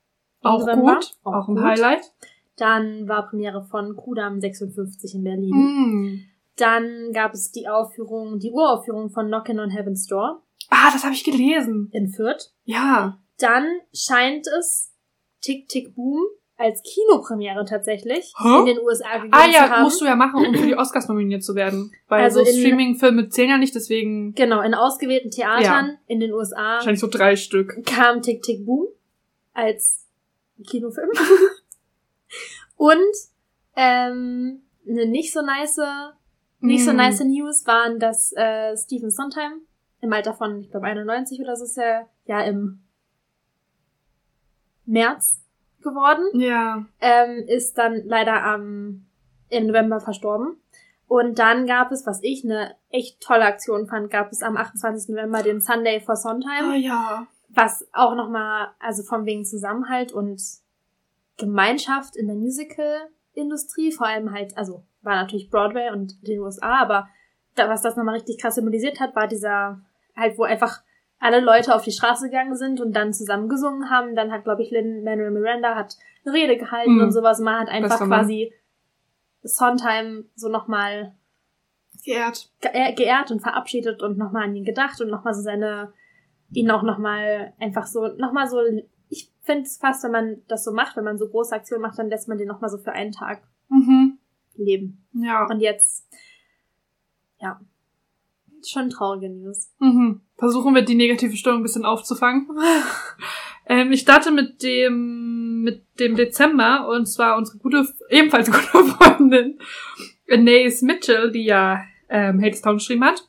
Auch November. gut. Auch, ein gut. Highlight. Dann war Premiere von Kudam 56 in Berlin. Mm. Dann gab es die Aufführung, die Uraufführung von Knockin' on Heaven's Door Ah, das habe ich gelesen. in Fürth. Ja. Dann scheint es Tick Tick Boom als Kinopremiere tatsächlich Hä? in den USA gegeben Ah ja, haben. musst du ja machen, um für die Oscars nominiert zu werden. Weil Also so in- Streaming-Filme zählen ja nicht, deswegen Genau, in ausgewählten Theatern in den USA wahrscheinlich so drei Stück. kam Tick Tick Boom als Kinofilm. Und ähm, eine nicht so nice, nicht so Mm. nice News waren, dass äh, Stephen Sondheim im Alter von, ich glaube, 91 oder so ist er ja im März geworden, Ja. ähm, ist dann leider am im November verstorben. Und dann gab es, was ich eine echt tolle Aktion fand, gab es am 28. November den Sunday for Sondheim Ah ja. was auch nochmal, also von wegen Zusammenhalt und Gemeinschaft in der Musical-Industrie, vor allem halt, also war natürlich Broadway und den USA, aber da, was das nochmal richtig krass symbolisiert hat, war dieser, halt, wo einfach alle Leute auf die Straße gegangen sind und dann zusammen gesungen haben. Dann hat, glaube ich, Lin Manuel Miranda hat eine Rede gehalten Mhm. und sowas. Man hat einfach quasi Sondheim so nochmal Geehrt. ge- geehrt und verabschiedet und nochmal an ihn gedacht und nochmal so seine, ihn auch nochmal einfach so, nochmal so, ich finde es fast, wenn man das so macht, wenn man so große Aktionen macht, dann lässt man den nochmal so für einen Tag Mhm. leben. Ja. Und jetzt, ja, schon traurige News. Mhm. Versuchen wir die negative Stimmung ein bisschen aufzufangen. ähm, ich starte mit dem, mit dem Dezember und zwar unsere gute, ebenfalls gute Freundin Nace Mitchell, die ja ähm, Hadestown geschrieben hat,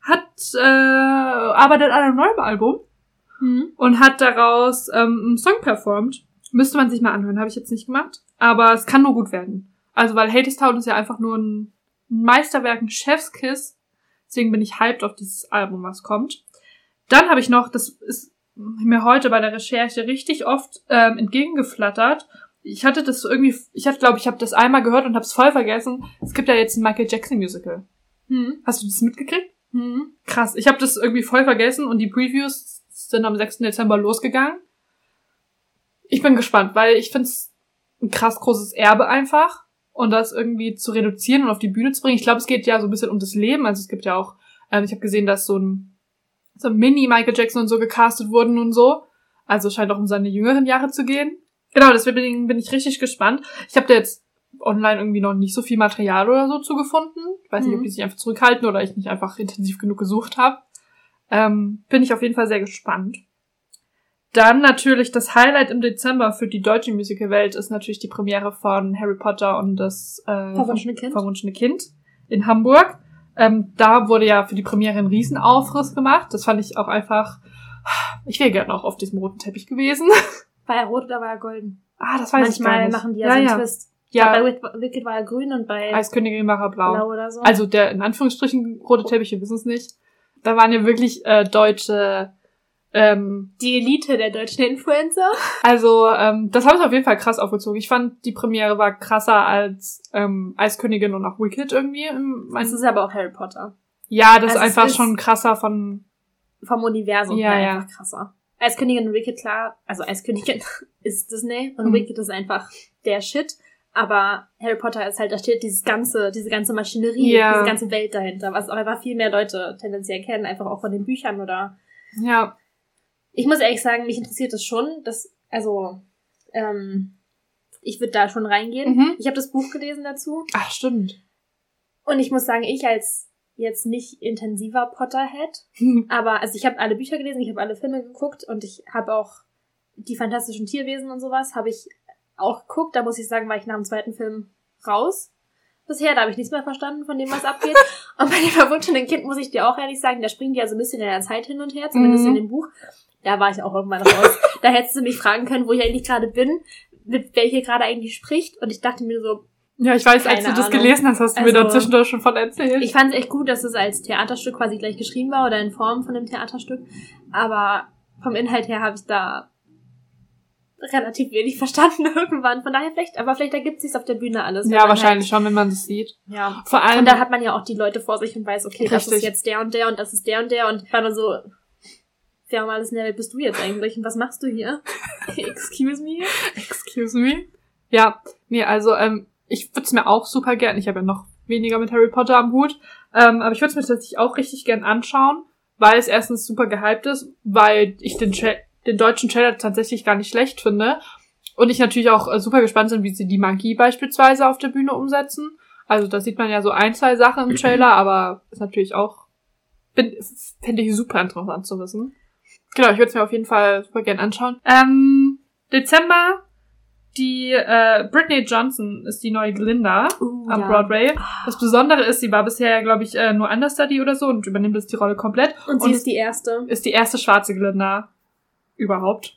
hat äh, arbeitet an einem neuen Album Hm? und hat daraus ähm, einen Song performt. Müsste man sich mal anhören, habe ich jetzt nicht gemacht. Aber es kann nur gut werden. Also, weil Hadestown ist ja einfach nur ein Meisterwerk, ein Chefskiss. Deswegen bin ich hyped auf dieses Album, was kommt. Dann habe ich noch, das ist mir heute bei der Recherche richtig oft ähm, entgegengeflattert. Ich hatte das irgendwie, ich hatte, glaube ich, habe das einmal gehört und habe es voll vergessen. Es gibt ja jetzt ein Michael Jackson Musical. Hm? Hast du das mitgekriegt? Hm? Krass, ich habe das irgendwie voll vergessen und die Previews sind am 6. Dezember losgegangen. Ich bin gespannt, weil ich finde es ein krass großes Erbe einfach und das irgendwie zu reduzieren und auf die Bühne zu bringen. Ich glaube, es geht ja so ein bisschen um das Leben. Also es gibt ja auch, ähm, ich habe gesehen, dass so ein so ein Mini Michael Jackson und so gecastet wurden und so. Also es scheint auch um seine jüngeren Jahre zu gehen. Genau, deswegen bin ich richtig gespannt. Ich habe da jetzt online irgendwie noch nicht so viel Material oder so zugefunden. Ich weiß nicht, ob Mhm. die sich einfach zurückhalten oder ich nicht einfach intensiv genug gesucht habe. Ähm, bin ich auf jeden Fall sehr gespannt. Dann natürlich das Highlight im Dezember für die deutsche Musicalwelt ist natürlich die Premiere von Harry Potter und das äh, Verwunschene Kind. Verwunschene Kind in Hamburg. Ähm, da wurde ja für die Premiere ein Riesenaufriss gemacht. Das fand ich auch einfach. Ich wäre gerne auch auf diesem roten Teppich gewesen. War er rot oder war er golden? ah, das weiß ich gar Manchmal nicht. machen die ja, ja, so einen ja. Twist. Ja, Bei Wick- Wicked war er grün und bei Eiskönigin war er blau. blau oder so. Also der in Anführungsstrichen rote Teppich, wir wissen es nicht. Da waren ja wirklich äh, deutsche. Ähm, die Elite der deutschen Influencer. also ähm, das haben sie auf jeden Fall krass aufgezogen. Ich fand die Premiere war krasser als ähm, Eiskönigin und auch Wicked irgendwie. Im, Es ist aber auch Harry Potter. ja, das also ist einfach ist- schon krasser von. vom Universum Ja, ja. einfach krasser. Eiskönigin und Wicked, klar, also Eiskönigin ist Disney und Mhm. Wicked ist einfach der Shit. Aber Harry Potter ist halt, da steht dieses ganze, diese ganze Maschinerie, Ja. diese ganze Welt dahinter, was auch einfach viel mehr Leute tendenziell kennen, einfach auch von den Büchern oder. Ja, Ich muss ehrlich sagen, mich interessiert das schon, dass, also, ähm, ich würde da schon reingehen. Mhm. Ich habe das Buch gelesen dazu ach stimmt. und ich muss sagen, ich als jetzt nicht intensiver Potterhead, Aber also ich habe alle Bücher gelesen, ich habe alle Filme geguckt und ich habe auch die fantastischen Tierwesen und sowas habe ich auch geguckt. Da muss ich sagen, war ich nach dem zweiten Film raus. Bisher, da habe ich nichts mehr verstanden von dem, was abgeht. und bei dem verwunschenen Kind muss ich dir auch ehrlich sagen, da springen die ja so ein bisschen in der Zeit hin und her, zumindest Mhm. in dem Buch. Da war ich auch irgendwann raus. da hättest du mich fragen können, wo ich eigentlich gerade bin, mit wer hier gerade eigentlich spricht. Und ich dachte mir so, Ja, ich weiß, als du das Ahnung. gelesen hast, hast du mir da Also- zwischendurch schon von erzählt. Ich fand es echt gut, dass es als Theaterstück quasi gleich geschrieben war oder in Form von einem Theaterstück. Aber vom Inhalt her habe ich da relativ wenig verstanden irgendwann. Von daher vielleicht, aber vielleicht ergibt sich's auf der Bühne alles. Ja, man wahrscheinlich schon, wenn man das sieht. Halt, ja. Vor allem, Und da hat man ja auch die Leute vor sich und weiß, okay, das ist Richtig. jetzt der und der und das ist der und der und war dann so, wer mal alles in der Welt bist du jetzt eigentlich und was machst du hier? Excuse me? excuse me. Ja, nee, also ähm, ich würde es mir auch super gern, ich habe ja noch weniger mit Harry Potter am Hut, ähm, aber ich würde es mir tatsächlich auch richtig gern anschauen, weil es erstens super gehypt ist, weil ich den, Tra den deutschen Trailer tatsächlich gar nicht schlecht finde und ich natürlich auch äh, super gespannt bin, wie sie die Magie beispielsweise auf der Bühne umsetzen. Also da sieht man ja so ein, zwei Sachen im Trailer, aber ist natürlich auch, bin- finde ich super interessant zu wissen. Genau, ich würde es mir auf jeden Fall super gern anschauen. Ähm, Dezember, die äh, Britney Johnson ist die neue Glinda Uh, am ja. Broadway. Das Besondere ist, sie war bisher, glaube ich, äh, nur Understudy oder so und übernimmt jetzt die Rolle komplett. Und sie Und- ist die erste. Ist die erste schwarze Glinda überhaupt.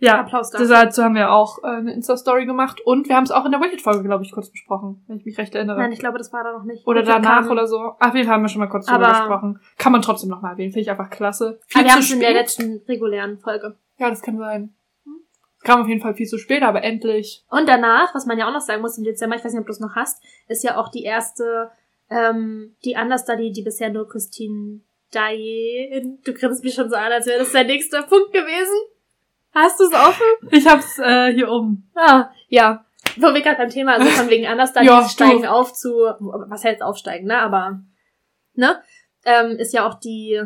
Ja, Applaus dafür. dazu haben wir auch äh, eine Insta-Story gemacht und wir haben es auch in der Wicked-Folge, glaube ich, kurz besprochen, wenn ich mich recht erinnere. Nein, ich glaube, das war da noch nicht. oder Ich danach oder so. Auf jeden Fall haben wir schon mal kurz drüber gesprochen. Kann man trotzdem noch mal erwähnen. Finde ich einfach klasse. Viel Aber wir haben es in der letzten regulären Folge. Ja, das kann sein. Es kam auf jeden Fall viel zu spät, aber endlich. Und danach, was man ja auch noch sagen muss im Dezember, ich weiß nicht, ob du es noch hast, ist ja auch die erste, ähm, die Understudy, die bisher nur Christine Daye, du grinst mich schon so an, als wäre das der nächste Punkt gewesen. Hast du es offen? Ich hab's äh, hier oben. Ah, ja. Wo wir gerade beim Thema, also von wegen Understudies Ja, steigen du. auf zu, was heißt aufsteigen, ne, aber, ne, ähm, ist ja auch die,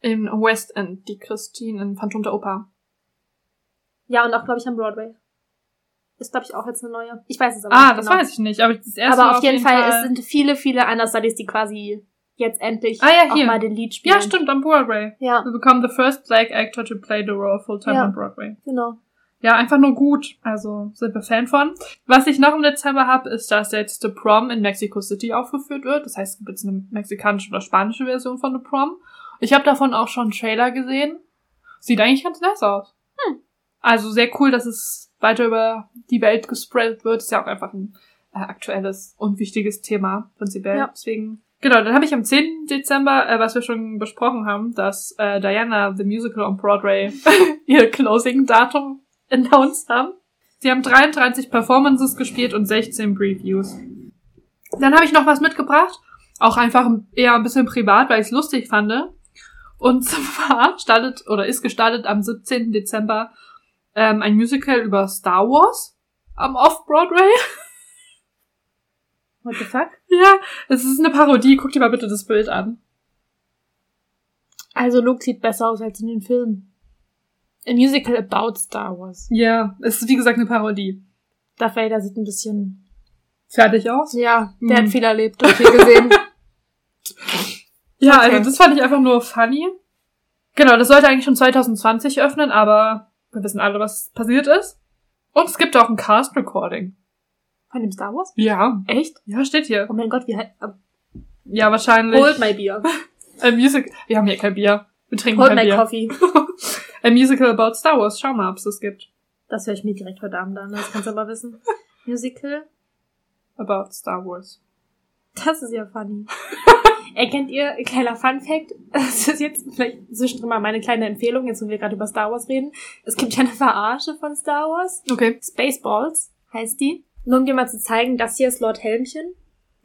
In West End, die Christine in Phantom der Oper. ja, und auch, glaube ich, am Broadway. Ist, glaube ich, auch jetzt eine neue. Ich weiß es aber Ah, nicht das genau. weiß ich nicht, aber das erste Aber auf jeden Fall, es sind viele, viele Understudies, die quasi jetzt endlich Ah, ja, auch hier. mal den Lied spielen. Ja, stimmt, am Broadway. Ja, We become the first black actor to play the role full-time Ja. on Broadway. genau. Ja, einfach nur gut. Also sind wir Fan von. Was ich noch im Dezember habe, ist, dass jetzt The Prom in Mexico City aufgeführt wird. Das heißt, es gibt jetzt eine mexikanische oder spanische Version von The Prom. Ich habe davon auch schon einen Trailer gesehen. Sieht eigentlich ganz nice aus. Hm. Also sehr cool, dass es weiter über die Welt gespreadet wird. Ist ja auch einfach ein äh, aktuelles und wichtiges Thema prinzipiell. Ja. Deswegen. Genau, dann habe ich am 10. Dezember, äh, was wir schon besprochen haben, dass äh, Diana the Musical on Broadway ihr Closing-Datum announced haben. Sie haben 33 Performances gespielt und 16 Previews. Dann habe ich noch was mitgebracht, auch einfach eher ein bisschen privat, weil ich es lustig fand. Und zwar startet oder ist gestartet am 17. Dezember ähm, ein Musical über Star Wars am Off-Broadway. What the fuck? ja, es ist eine Parodie. Guck dir mal bitte das Bild an. Also Luke sieht besser aus als in den Filmen. A Musical about Star Wars. Ja, es ist wie gesagt eine Parodie. Darth Vader sieht ein bisschen... Fertig aus? Ja, der Hm. hat viel erlebt und viel gesehen. Ja, Okay. also das fand ich einfach nur funny. Genau, das sollte eigentlich schon 2020 öffnen, aber wir wissen alle, was passiert ist. Und es gibt auch ein Cast-Recording. Von dem Star Wars? Ja. Echt? Ja, steht hier. Oh mein Gott, wie halt... Ja, wahrscheinlich. Hold my beer. A Music. Wir haben hier kein Bier. Wir trinken Hold kein my Bier. coffee. A Musical about Star Wars. Schau mal, ob es das gibt. Das höre ich mir direkt heute Abend an, das kannst du aber wissen. Musical? About Star Wars. Das ist ja funny. Erkennt ihr, kleiner Fun Fact, das ist jetzt vielleicht zwischendrin mal meine kleine Empfehlung, jetzt wo wir gerade über Star Wars reden. Es gibt ja eine Verarsche von Star Wars. Okay. Spaceballs heißt die. Nur um dir mal zu zeigen, das hier ist Lord Helmchen.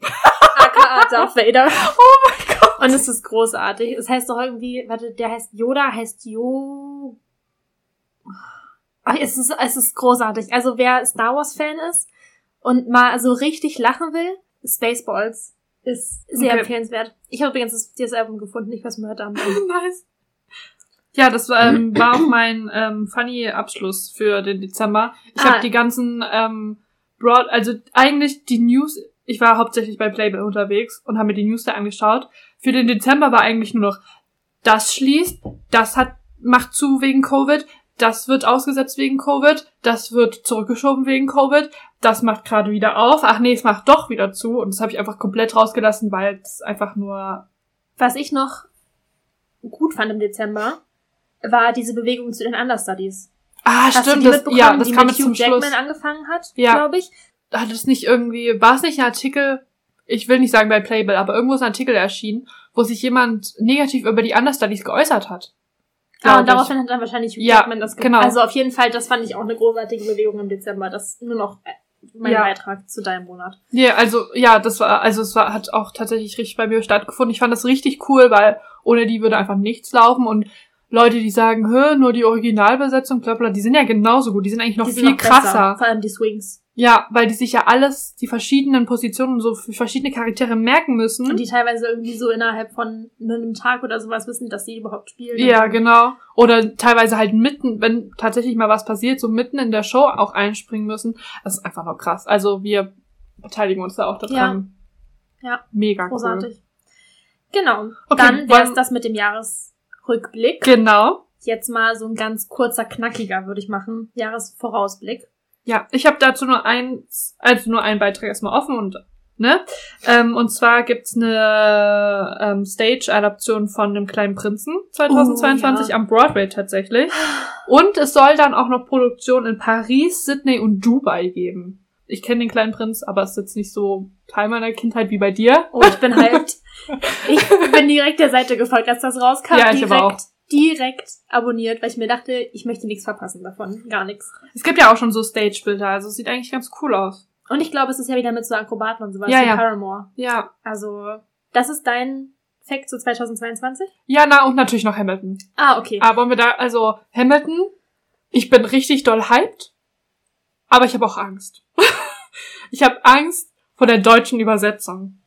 aka Darth Vader. Oh mein Gott. Und es ist großartig. Es heißt doch irgendwie, warte, der heißt Yoda, heißt Jo. Ach, es ist, es ist großartig. Also wer Star Wars Fan ist und mal so richtig lachen will, Spaceballs ist sehr Okay. empfehlenswert. Ich habe übrigens das, Album gefunden, nicht was wir heute Abend. nice. Ja, das ähm, war auch mein ähm, funny Abschluss für den Dezember. Ich Ah. habe die ganzen ähm, Broad, also eigentlich die News. Ich war hauptsächlich bei Playbill unterwegs und habe mir die News da angeschaut. Für den Dezember war eigentlich nur noch, das schließt, das hat macht zu wegen Covid, das wird ausgesetzt wegen Covid, das wird zurückgeschoben wegen Covid, das macht gerade wieder auf. Ach nee, es macht doch wieder zu und das habe ich einfach komplett rausgelassen, weil es einfach nur Was ich noch gut fand im Dezember, war diese Bewegung zu den Understudies. Ah, Hast stimmt, das, ja, das die kam mit Hugh zum Jackman Schluss. angefangen hat, Ja. glaube ich? Hat es nicht irgendwie, war es nicht ein Artikel, ich will nicht sagen bei Playbill, aber irgendwo ist ein Artikel erschienen, wo sich jemand negativ über die Understudies geäußert hat. Ah, und ich. daraufhin hat dann wahrscheinlich Hugh Ja, Jackman das gemacht. genau. Also auf jeden Fall, das fand ich auch eine großartige Bewegung im Dezember. Das nur noch äh, mein Ja. Beitrag zu deinem Monat. Ja, also ja, das war, also es war, hat auch tatsächlich richtig bei mir stattgefunden. Ich fand das richtig cool, weil ohne die würde einfach nichts laufen und Leute, die sagen, hö, nur die Originalbesetzung, bla bla, die sind ja genauso gut, die sind eigentlich noch sind viel noch besser. krasser. Vor allem die Swings. Ja, weil die sich ja alles, die verschiedenen Positionen und so für verschiedene Charaktere merken müssen. Und die teilweise irgendwie so innerhalb von einem Tag oder sowas wissen, dass sie überhaupt spielen. ja, genau. Oder teilweise halt mitten, wenn tatsächlich mal was passiert, so mitten in der Show auch einspringen müssen. Das ist einfach nur krass. Also wir beteiligen uns da auch daran. Ja. Mega Großartig. Genau. Okay, Dann wäre es das mit dem Jahresrückblick. Genau. Jetzt mal so ein ganz kurzer, knackiger, würde ich machen. Jahresvorausblick. Ja, ich habe dazu nur eins, also nur einen Beitrag erstmal offen und ne? Ähm, und zwar gibt's eine ähm, Stage-Adaption von dem kleinen Prinzen 2022 Oh, ja. am Broadway tatsächlich. Und es soll dann auch noch Produktion in Paris, Sydney und Dubai geben. Ich kenne den kleinen Prinz, aber es ist jetzt nicht so Teil meiner Kindheit wie bei dir. Oh, ich bin hyped. ich bin direkt der Seite gefolgt, als das rauskam. Ja, ich direkt, aber auch. direkt abonniert, weil ich mir dachte, ich möchte nichts verpassen davon. Gar nichts. Es gibt ja auch schon so Stage-Bilder, also es sieht eigentlich ganz cool aus. Und ich glaube, es ist ja wieder mit so Akrobaten und sowas. Ja, ja. Paramore. Ja. Also, das ist dein Fact zu 2022? Ja, na, und natürlich noch Hamilton. Ah, okay. Aber wollen wir da, also Hamilton, ich bin richtig doll hyped, aber ich habe auch Angst. ich habe Angst vor der deutschen Übersetzung.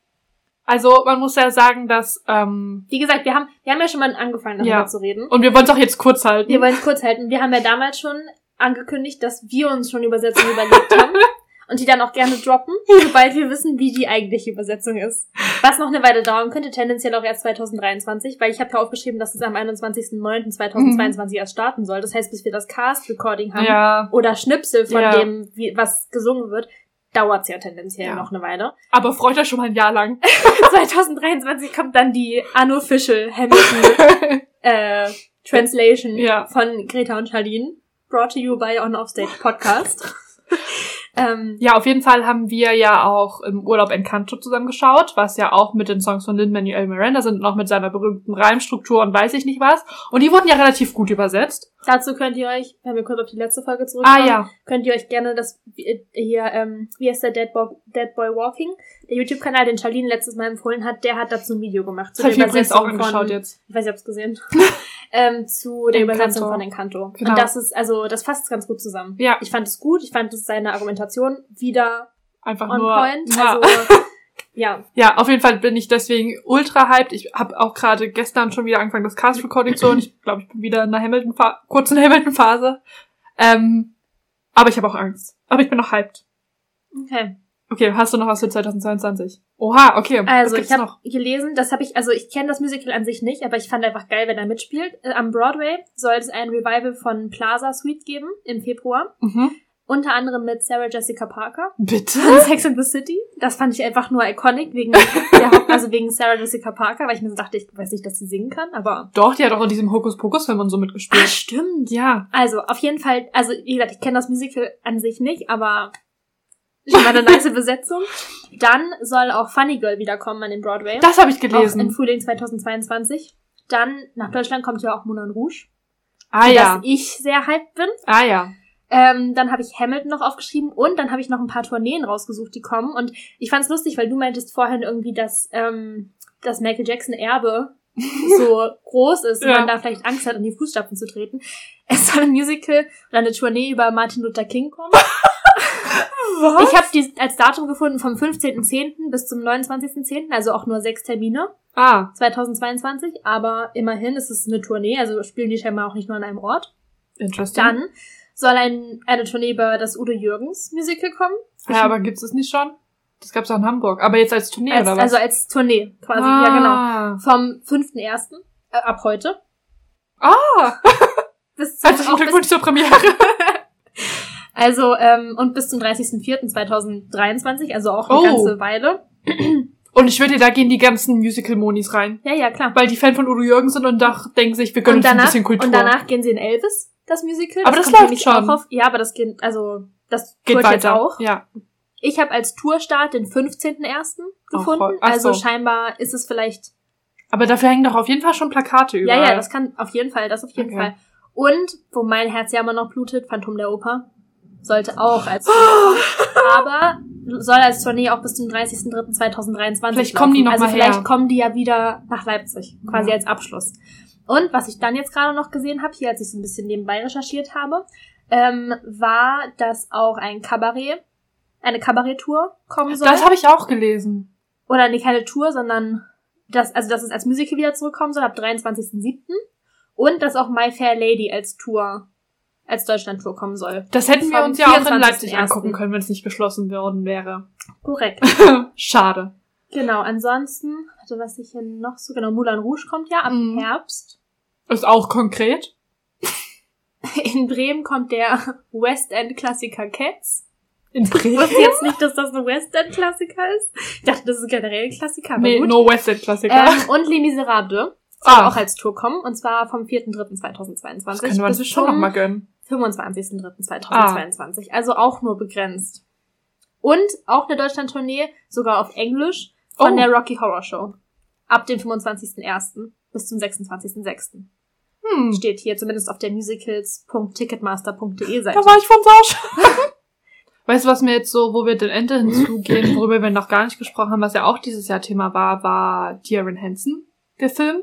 Also man muss ja sagen, dass ähm, Wie gesagt, wir haben, wir haben ja schon mal angefangen, darüber Ja. zu reden. und wir wollen es auch jetzt kurz halten. Wir wollen es kurz halten. Wir haben ja damals schon angekündigt, dass wir uns schon Übersetzungen überlegt haben. Und die dann auch gerne droppen, sobald wir wissen, wie die eigentliche Übersetzung ist. Was noch eine Weile dauern könnte, tendenziell auch erst 2023, weil ich habe ja aufgeschrieben, dass es am 21.09.2022 erst starten soll. Das heißt, bis wir das Cast-Recording haben ja, oder Schnipsel von Ja. dem, wie, was gesungen wird, dauert's ja tendenziell Ja. noch eine Weile. aber freut euch schon mal ein Jahr lang. 2023 kommt dann die unofficial Hamilton äh, Translation Ja. von Greta und Charlene. Brought to you by On Offstage Podcast. ähm, Ja, auf jeden Fall haben wir ja auch im Urlaub Encanto zusammengeschaut, was ja auch mit den Songs von Lin-Manuel Miranda sind und auch mit seiner berühmten Reimstruktur und weiß ich nicht was. Und die wurden ja relativ gut übersetzt. Dazu könnt ihr euch, wenn wir kurz auf die letzte Folge zurückkommen, Ah ja, könnt ihr euch gerne das äh, hier, ähm, wie heißt der Dead Boy, Dead Boy Walking? Der YouTube-Kanal, den Charlene letztes Mal empfohlen hat, der hat dazu ein Video gemacht. Zu das der übrigens auch Übersetzung angeschaut jetzt. ich weiß nicht, ob es gesehen. ähm, zu der Encanto. Übersetzung von Encanto. Genau. Und das ist, also, das fasst ganz gut zusammen. Ja, Ich fand es gut, ich fand es seine Argumentation wieder einfach on nur. point. Ja. Also, ja. Ja, auf jeden Fall bin ich deswegen ultra hyped. Ich habe auch gerade gestern schon wieder angefangen, das Cast Recording zu hören. Ich glaube, ich bin wieder in einer Hamilton kurzen Hamilton Phase. Ähm, aber ich habe auch Angst. Aber ich bin noch hyped. Okay. Okay, hast du noch was für 2022? Oha, okay. Also, ich habe noch? gelesen, das habe ich, also ich kenne das Musical an sich nicht, aber ich fand einfach geil, wenn er mitspielt. Äh, am Broadway soll es ein Revival von Plaza Suite geben im Februar. Mhm. Unter anderem mit Sarah Jessica Parker Bitte? von Sex and the City. Das fand ich einfach nur iconic wegen der Haupt, also wegen Sarah Jessica Parker, weil ich mir so dachte, ich weiß nicht, dass sie singen kann, aber. Doch, die hat auch in diesem Hokus-Pokus-Film und so Ah, mitgespielt. stimmt. Ja. Also, auf jeden Fall, also wie gesagt, ich kenne das Musical an sich nicht, aber schon mal eine nice Besetzung. Dann soll auch Funny Girl wiederkommen an den Broadway. Das habe ich auch im gelesen. Frühling 2022. Dann nach Deutschland kommt ja auch Moulin Rouge, Ah ja. das ich sehr hyped bin. Ah ja. Ähm, dann habe ich Hamilton noch aufgeschrieben und dann habe ich noch ein paar Tourneen rausgesucht, die kommen. Und ich fand's lustig, weil du meintest vorhin irgendwie, dass, ähm, dass Michael Jackson Erbe so groß ist und Ja. man da vielleicht Angst hat, in die Fußstapfen zu treten. Es soll ein Musical oder eine Tournee über Martin Luther King kommen. Was? Ich habe die als Datum gefunden vom 15.10. bis zum 29.10., also auch nur sechs Termine. Ah, 2022, aber immerhin ist es eine Tournee, also spielen die scheinbar auch nicht nur an einem Ort. interesting. Dann soll ein, eine Tournee über das Udo Jürgens Musical kommen. Ja, aber gibt's es nicht schon? Das gab's auch in Hamburg. Aber jetzt als Turnier, als, oder was? Also als Tournee quasi, ah. ja genau. Vom 5.1. Äh, ab heute. Ah, Bis zum, herzlichen Glückwunsch zur Premiere. also, ähm, und bis zum 30.04.2023, also auch eine Oh. ganze Weile. Und ich würde, da gehen die ganzen Musical-Monis rein. Ja, ja, klar. Weil die Fan von Udo Jürgen sind und da denken sich, wir gönnen uns ein bisschen Kultur. und danach gehen sie in Elvis, das Musical. Aber das kommt läuft schon. Auf, ja, aber das geht, also, das Geht tourt jetzt weiter. auch. Ja. Ich habe als Tourstart den 15.01. Auch gefunden. ach Also so. scheinbar ist es vielleicht Aber dafür hängen doch auf jeden Fall schon Plakate überall. Ja, ja, das kann auf jeden Fall, das auf jeden Okay. Fall. Und, wo mein Herz ja immer noch blutet, Phantom der Oper. Sollte auch als. Aber soll als Tournee auch bis zum 30.03.2023 Vielleicht kommen die noch laufen. Also mal her. vielleicht kommen die ja wieder nach Leipzig, quasi Ja. als Abschluss. Und was ich dann jetzt gerade noch gesehen habe, hier als ich so ein bisschen nebenbei recherchiert habe, ähm, war, dass auch ein Kabarett, eine Kabaretttour kommen soll. Das habe ich auch gelesen. Oder nee, keine Tour, sondern das, also dass es als Musical wieder zurückkommen soll ab 23.07. Und dass auch My Fair Lady als Tour, als Deutschland-Tour kommen soll. Das hätten wir uns ja auch in 24.01.. Leipzig angucken können, wenn es nicht geschlossen worden wäre. Korrekt. Schade. genau, ansonsten, also was ich hier noch so, genau, Moulin Rouge kommt ja im Mhm. Herbst. Ist auch konkret. In Bremen kommt der West End Klassiker Cats. In Ich Bremen. wusste jetzt nicht, dass das ein West End Klassiker ist. Ich dachte, das ist generell ein Klassiker, aber Nee, gut. No West End Klassiker. Ähm, und Les Miserables soll Ah. auch als Tour kommen, und zwar vom 4.3.2022 das man bis sich schon noch mal gönnen. 25.03.2022. Also auch nur begrenzt. Und auch eine Deutschland-Tournee, sogar auf Englisch, von Oh. der Rocky Horror Show. Ab dem 25.01. bis zum 26.06. Hm. Steht hier zumindest auf der musicals.ticketmaster.de Seite. Da war ich von Sausch. weißt du, was mir jetzt so, wo wir den Ende hinzugehen, worüber wir noch gar nicht gesprochen haben, was ja auch dieses Jahr Thema war, war Dear Hansen, der Film.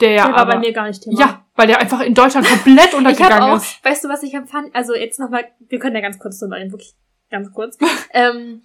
Der ja der war aber, bei mir gar nicht Thema. Ja, weil der einfach in Deutschland komplett untergegangen auch, ist. weißt du, was ich empfand? Also jetzt nochmal, wir können ja ganz kurz drüber reden, wirklich ganz kurz. ähm,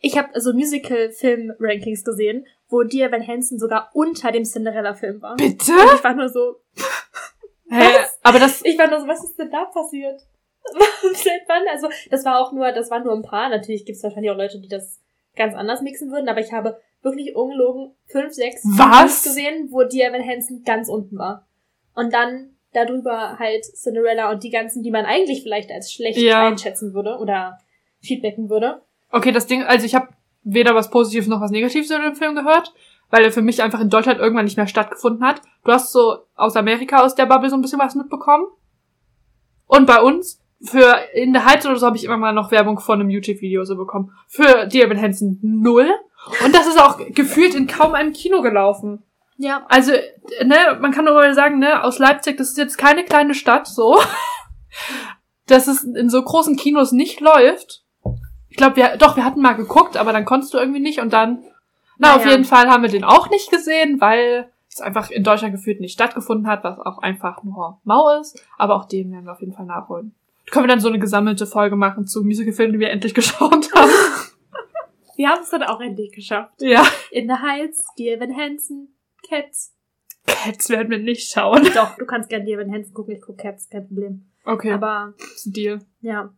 ich habe so Musical-Film-Rankings gesehen, wo Dear Van Hansen sogar unter dem Cinderella-Film war. Bitte? Und ich war nur so, Hä? Aber das, Ich war nur so, was ist denn da passiert? Seit wann? Also, das war auch nur, das waren nur ein paar. Natürlich gibt es wahrscheinlich auch Leute, die das ganz anders mixen würden, aber ich habe wirklich ungelogen fünf, sechs Was? Gesehen, wo Dear Evan Hansen ganz unten war. Und dann darüber halt Cinderella und die ganzen, die man eigentlich vielleicht als schlecht Ja. einschätzen würde oder feedbacken würde. okay, das Ding, also ich habe weder was Positives noch was Negatives über den Film gehört, weil er für mich einfach in Deutschland irgendwann nicht mehr stattgefunden hat. Du hast so aus Amerika, aus der Bubble so ein bisschen was mitbekommen. Und bei uns, für in der Heiz oder so habe ich immer mal noch Werbung von einem YouTube-Video so bekommen. Für Dear Evan Hansen null. Und das ist auch gefühlt in kaum einem Kino gelaufen. Ja. Also, ne, man kann nur mal sagen, ne, aus Leipzig, das ist jetzt keine kleine Stadt, so. Dass es in so großen Kinos nicht läuft. Ich glaube, wir, doch, wir hatten mal geguckt, aber dann konntest du irgendwie nicht und dann, na, auf Naja. jeden Fall haben wir den auch nicht gesehen, weil es einfach in Deutschland gefühlt nicht stattgefunden hat, was auch einfach nur mau ist. Aber auch den werden wir auf jeden Fall nachholen. Können wir dann so eine gesammelte Folge machen zu Musicalfilmen, die wir endlich geschaut haben. Wir haben es dann auch endlich geschafft. ja. In the Heights, Dear Evan Hansen, Cats. Cats werden wir nicht schauen. Doch, du kannst gerne Dear Evan Hansen gucken, ich gucke Cats, kein Problem. Okay, Aber ist ein Deal. Ja.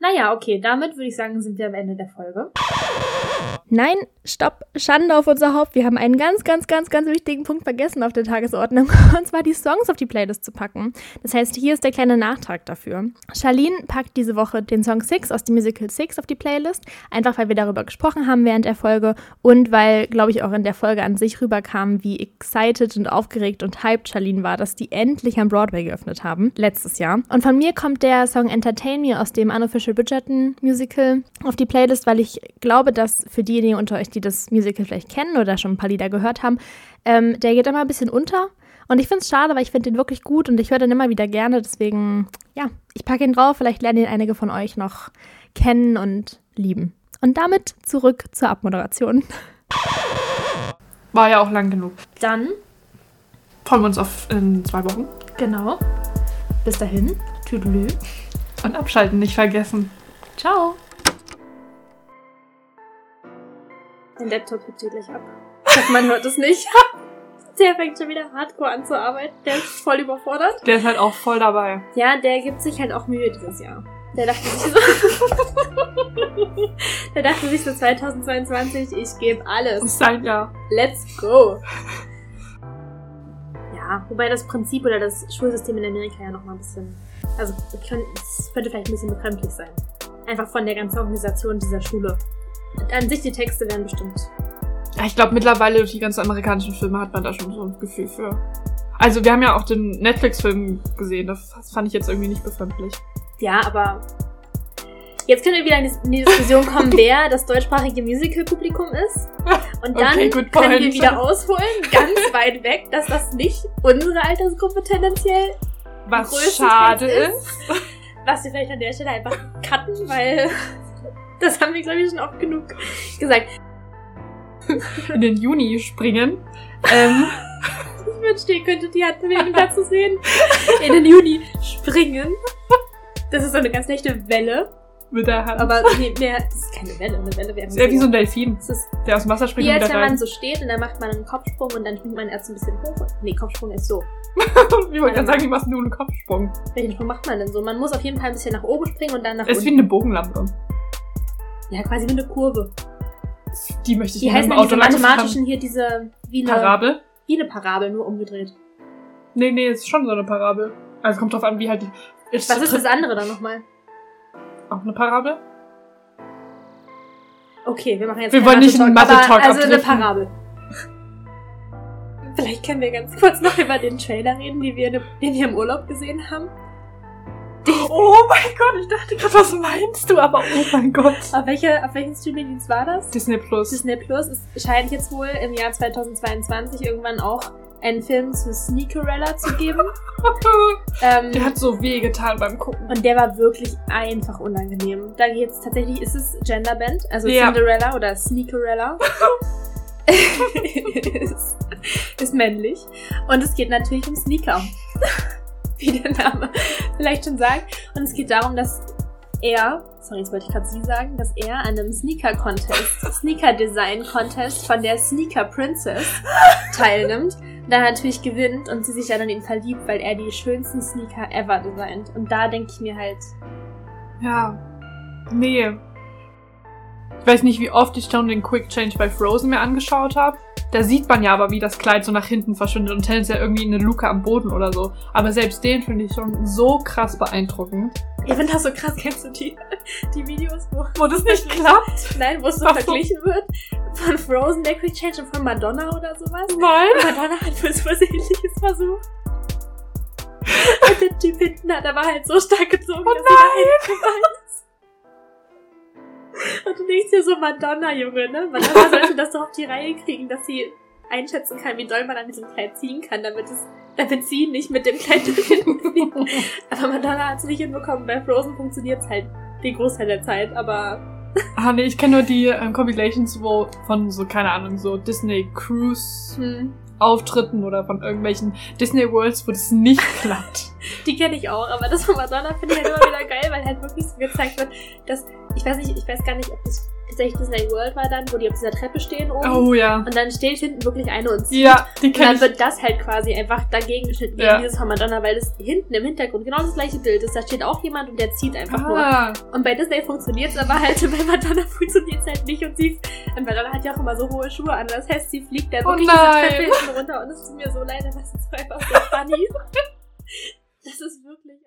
Naja, okay, damit würde ich sagen, sind wir am Ende der Folge. Nein, stopp, Schande auf unser Haupt. Wir haben einen ganz, ganz, ganz, ganz wichtigen Punkt vergessen auf der Tagesordnung. Und zwar die Songs auf die Playlist zu packen. Das heißt, hier ist der kleine Nachtrag dafür. Charlene packt diese Woche den Song Six aus dem Musical Six auf die Playlist. Einfach weil wir darüber gesprochen haben während der Folge und weil, glaube ich, auch in der Folge an sich rüberkam, wie excited und aufgeregt und hyped Charlene war, dass die endlich am Broadway geöffnet haben. Letztes Jahr. Und von mir kommt der Song Entertain Me aus dem Unofficial Bridgerton Musical auf die Playlist, weil ich glaube, dass für diejenigen unter euch, die das Musical vielleicht kennen oder schon ein paar Lieder gehört haben, ähm, der geht immer ein bisschen unter. Und ich finde es schade, weil ich finde den wirklich gut und ich höre den immer wieder gerne. Deswegen, ja, ich packe ihn drauf. Vielleicht lernen ihn einige von euch noch kennen und lieben. Und damit zurück zur Abmoderation. War ja auch lang genug. Dann, Freuen wir uns auf in zwei Wochen. genau, bis dahin, Tüdelü. Und abschalten nicht vergessen. Ciao. Mein Laptop hebt sich gleich ab. Hoffe, man hört es nicht. Der fängt schon wieder hardcore an zu arbeiten. Der ist voll überfordert. Der ist halt auch voll dabei. Ja, der gibt sich halt auch Mühe dieses Jahr. Der dachte sich so. der dachte sich so 2022, ich gebe alles. sein Jahr. Let's go. Ja, wobei das Prinzip oder das Schulsystem in Amerika ja noch mal ein bisschen. Also, es könnte vielleicht ein bisschen befremdlich sein. Einfach von der ganzen Organisation dieser Schule. An sich, die Texte wären bestimmt. Ja, ich glaube, mittlerweile durch die ganzen amerikanischen Filme hat man da schon so ein Gefühl für. Also, wir haben ja auch den Netflix-Film gesehen. Das fand ich jetzt irgendwie nicht befremdlich. Ja, aber Jetzt können wir wieder in die- Diskussion kommen, wer das deutschsprachige Musical-Publikum ist. Und dann Okay, können wir wieder ausholen, ganz weit weg, dass das nicht unsere Altersgruppe tendenziell Was schade ist. ist. Was wir vielleicht an der Stelle einfach cutten, weil das haben wir, glaube ich, schon oft genug gesagt. in den Juni springen. Ähm, Ich wünschte, ihr könntet die Handbewegung dazu sehen. In den Juni springen. Das ist so eine ganz leichte Welle. mit der Hand. Aber nee, mehr, das ist keine Welle. Eine Welle wäre ist eher wie so ein Delfin, Das ist der aus dem Wasser springt wie und als wieder wenn man so steht und dann macht man einen Kopfsprung und dann springt man erst ein bisschen hoch. Nee, Kopfsprung ist so. wie man kann sagen, wie machst du einen Kopfsprung? Welchen Sprung macht man denn so? Man muss auf jeden Fall ein bisschen nach oben springen und dann nach Es ist wie unten. eine Bogenlampe. Ja, quasi wie eine Kurve. Die möchte ich Die heißen diese Auto langsam mathematischen hier diese, wie eine, Parabel? wie eine Parabel, nur umgedreht. Nee, nee, ist schon so eine Parabel. Also kommt drauf an, wie halt die. Ist Was ist das andere dann nochmal? Auch eine Parabel? Okay, wir machen jetzt Wir wollen nicht einen Mathe-Talk, Also eine. Parabel. Vielleicht können wir ganz kurz noch über den Trailer reden, den wir, den wir im Urlaub gesehen haben. Oh mein Gott, ich dachte gerade, was meinst du? Aber oh mein Gott. Auf, welche, auf welchen Streamingdienst war das? Disney Plus. Disney Plus. Es scheint jetzt wohl im Jahr 2022 irgendwann auch einen Film zu Sneakerella zu geben. ähm, Der hat so weh getan beim Gucken. und der war wirklich einfach unangenehm. Da geht's tatsächlich, ist es Genderband, also Ja. Cinderella oder Sneakerella. ist, ist männlich. Und es geht natürlich um Sneaker. Wie der Name vielleicht schon sagt. Und es geht darum, dass er, sorry, jetzt wollte ich gerade sie sagen, dass er an einem Sneaker-Contest, Sneaker-Design-Contest von der Sneaker Princess teilnimmt. Dann natürlich gewinnt und sie sich dann in ihn verliebt, weil er die schönsten Sneaker ever designt. Und da denke ich mir halt, Ja. Nee. Ich weiß nicht, wie oft ich schon den Quick Change bei Frozen mir angeschaut habe. Da sieht man ja aber, wie das Kleid so nach hinten verschwindet und Helen ist ja irgendwie in eine Luke am Boden oder so. Aber selbst den finde ich schon so krass beeindruckend. ich finde das so krass, kennst du die, die Videos, wo, Wo das nicht klappt? nein, wo es so so. verglichen wird von Frozen, der Quick Change und von Madonna oder sowas? Nein. Madonna hat was ähnliches versucht. Und der Typ hinten hat aber halt so stark gezogen, Oh dass sie da. Und du denkst dir so, Madonna, Junge, ne? Madonna sollte das doch auf die Reihe kriegen, dass sie einschätzen kann, wie doll man an diesem Kleid ziehen kann, damit es, damit sie nicht mit dem Kleid durch den fliegt. Aber Madonna hat es nicht hinbekommen. Bei Frozen funktioniert es halt den Großteil der Zeit, aber Ah, nee, ich kenne nur die ähm, Compilations, wo von so, keine Ahnung, so Disney Cruise hm, Auftritten oder von irgendwelchen Disney Worlds, wo das nicht klappt. die kenne ich auch. Aber das von Madonna finde ich halt immer wieder geil, weil halt wirklich so gezeigt wird, dass, ich weiß nicht, ich weiß gar nicht, ob das tatsächlich Disney World war dann, wo die auf dieser Treppe stehen oben. Oh ja. Und dann steht hinten wirklich eine und zieht. Ja, die Und kenne dann ich. wird das halt quasi einfach dagegen geschnitten gegen Ja. dieses von Madonna, weil das hinten im Hintergrund genau das gleiche Bild ist. Da steht auch jemand und der zieht einfach nur. Ah, Und bei Disney funktioniert es aber halt, bei Madonna funktioniert es halt nicht. Und sie, und Madonna hat ja auch immer so hohe Schuhe an. Das heißt, sie fliegt dann Oh wirklich nein. diese Treppe hinten runter. Und es tut mir so leid, aber es ist einfach so funny. das ist wirklich,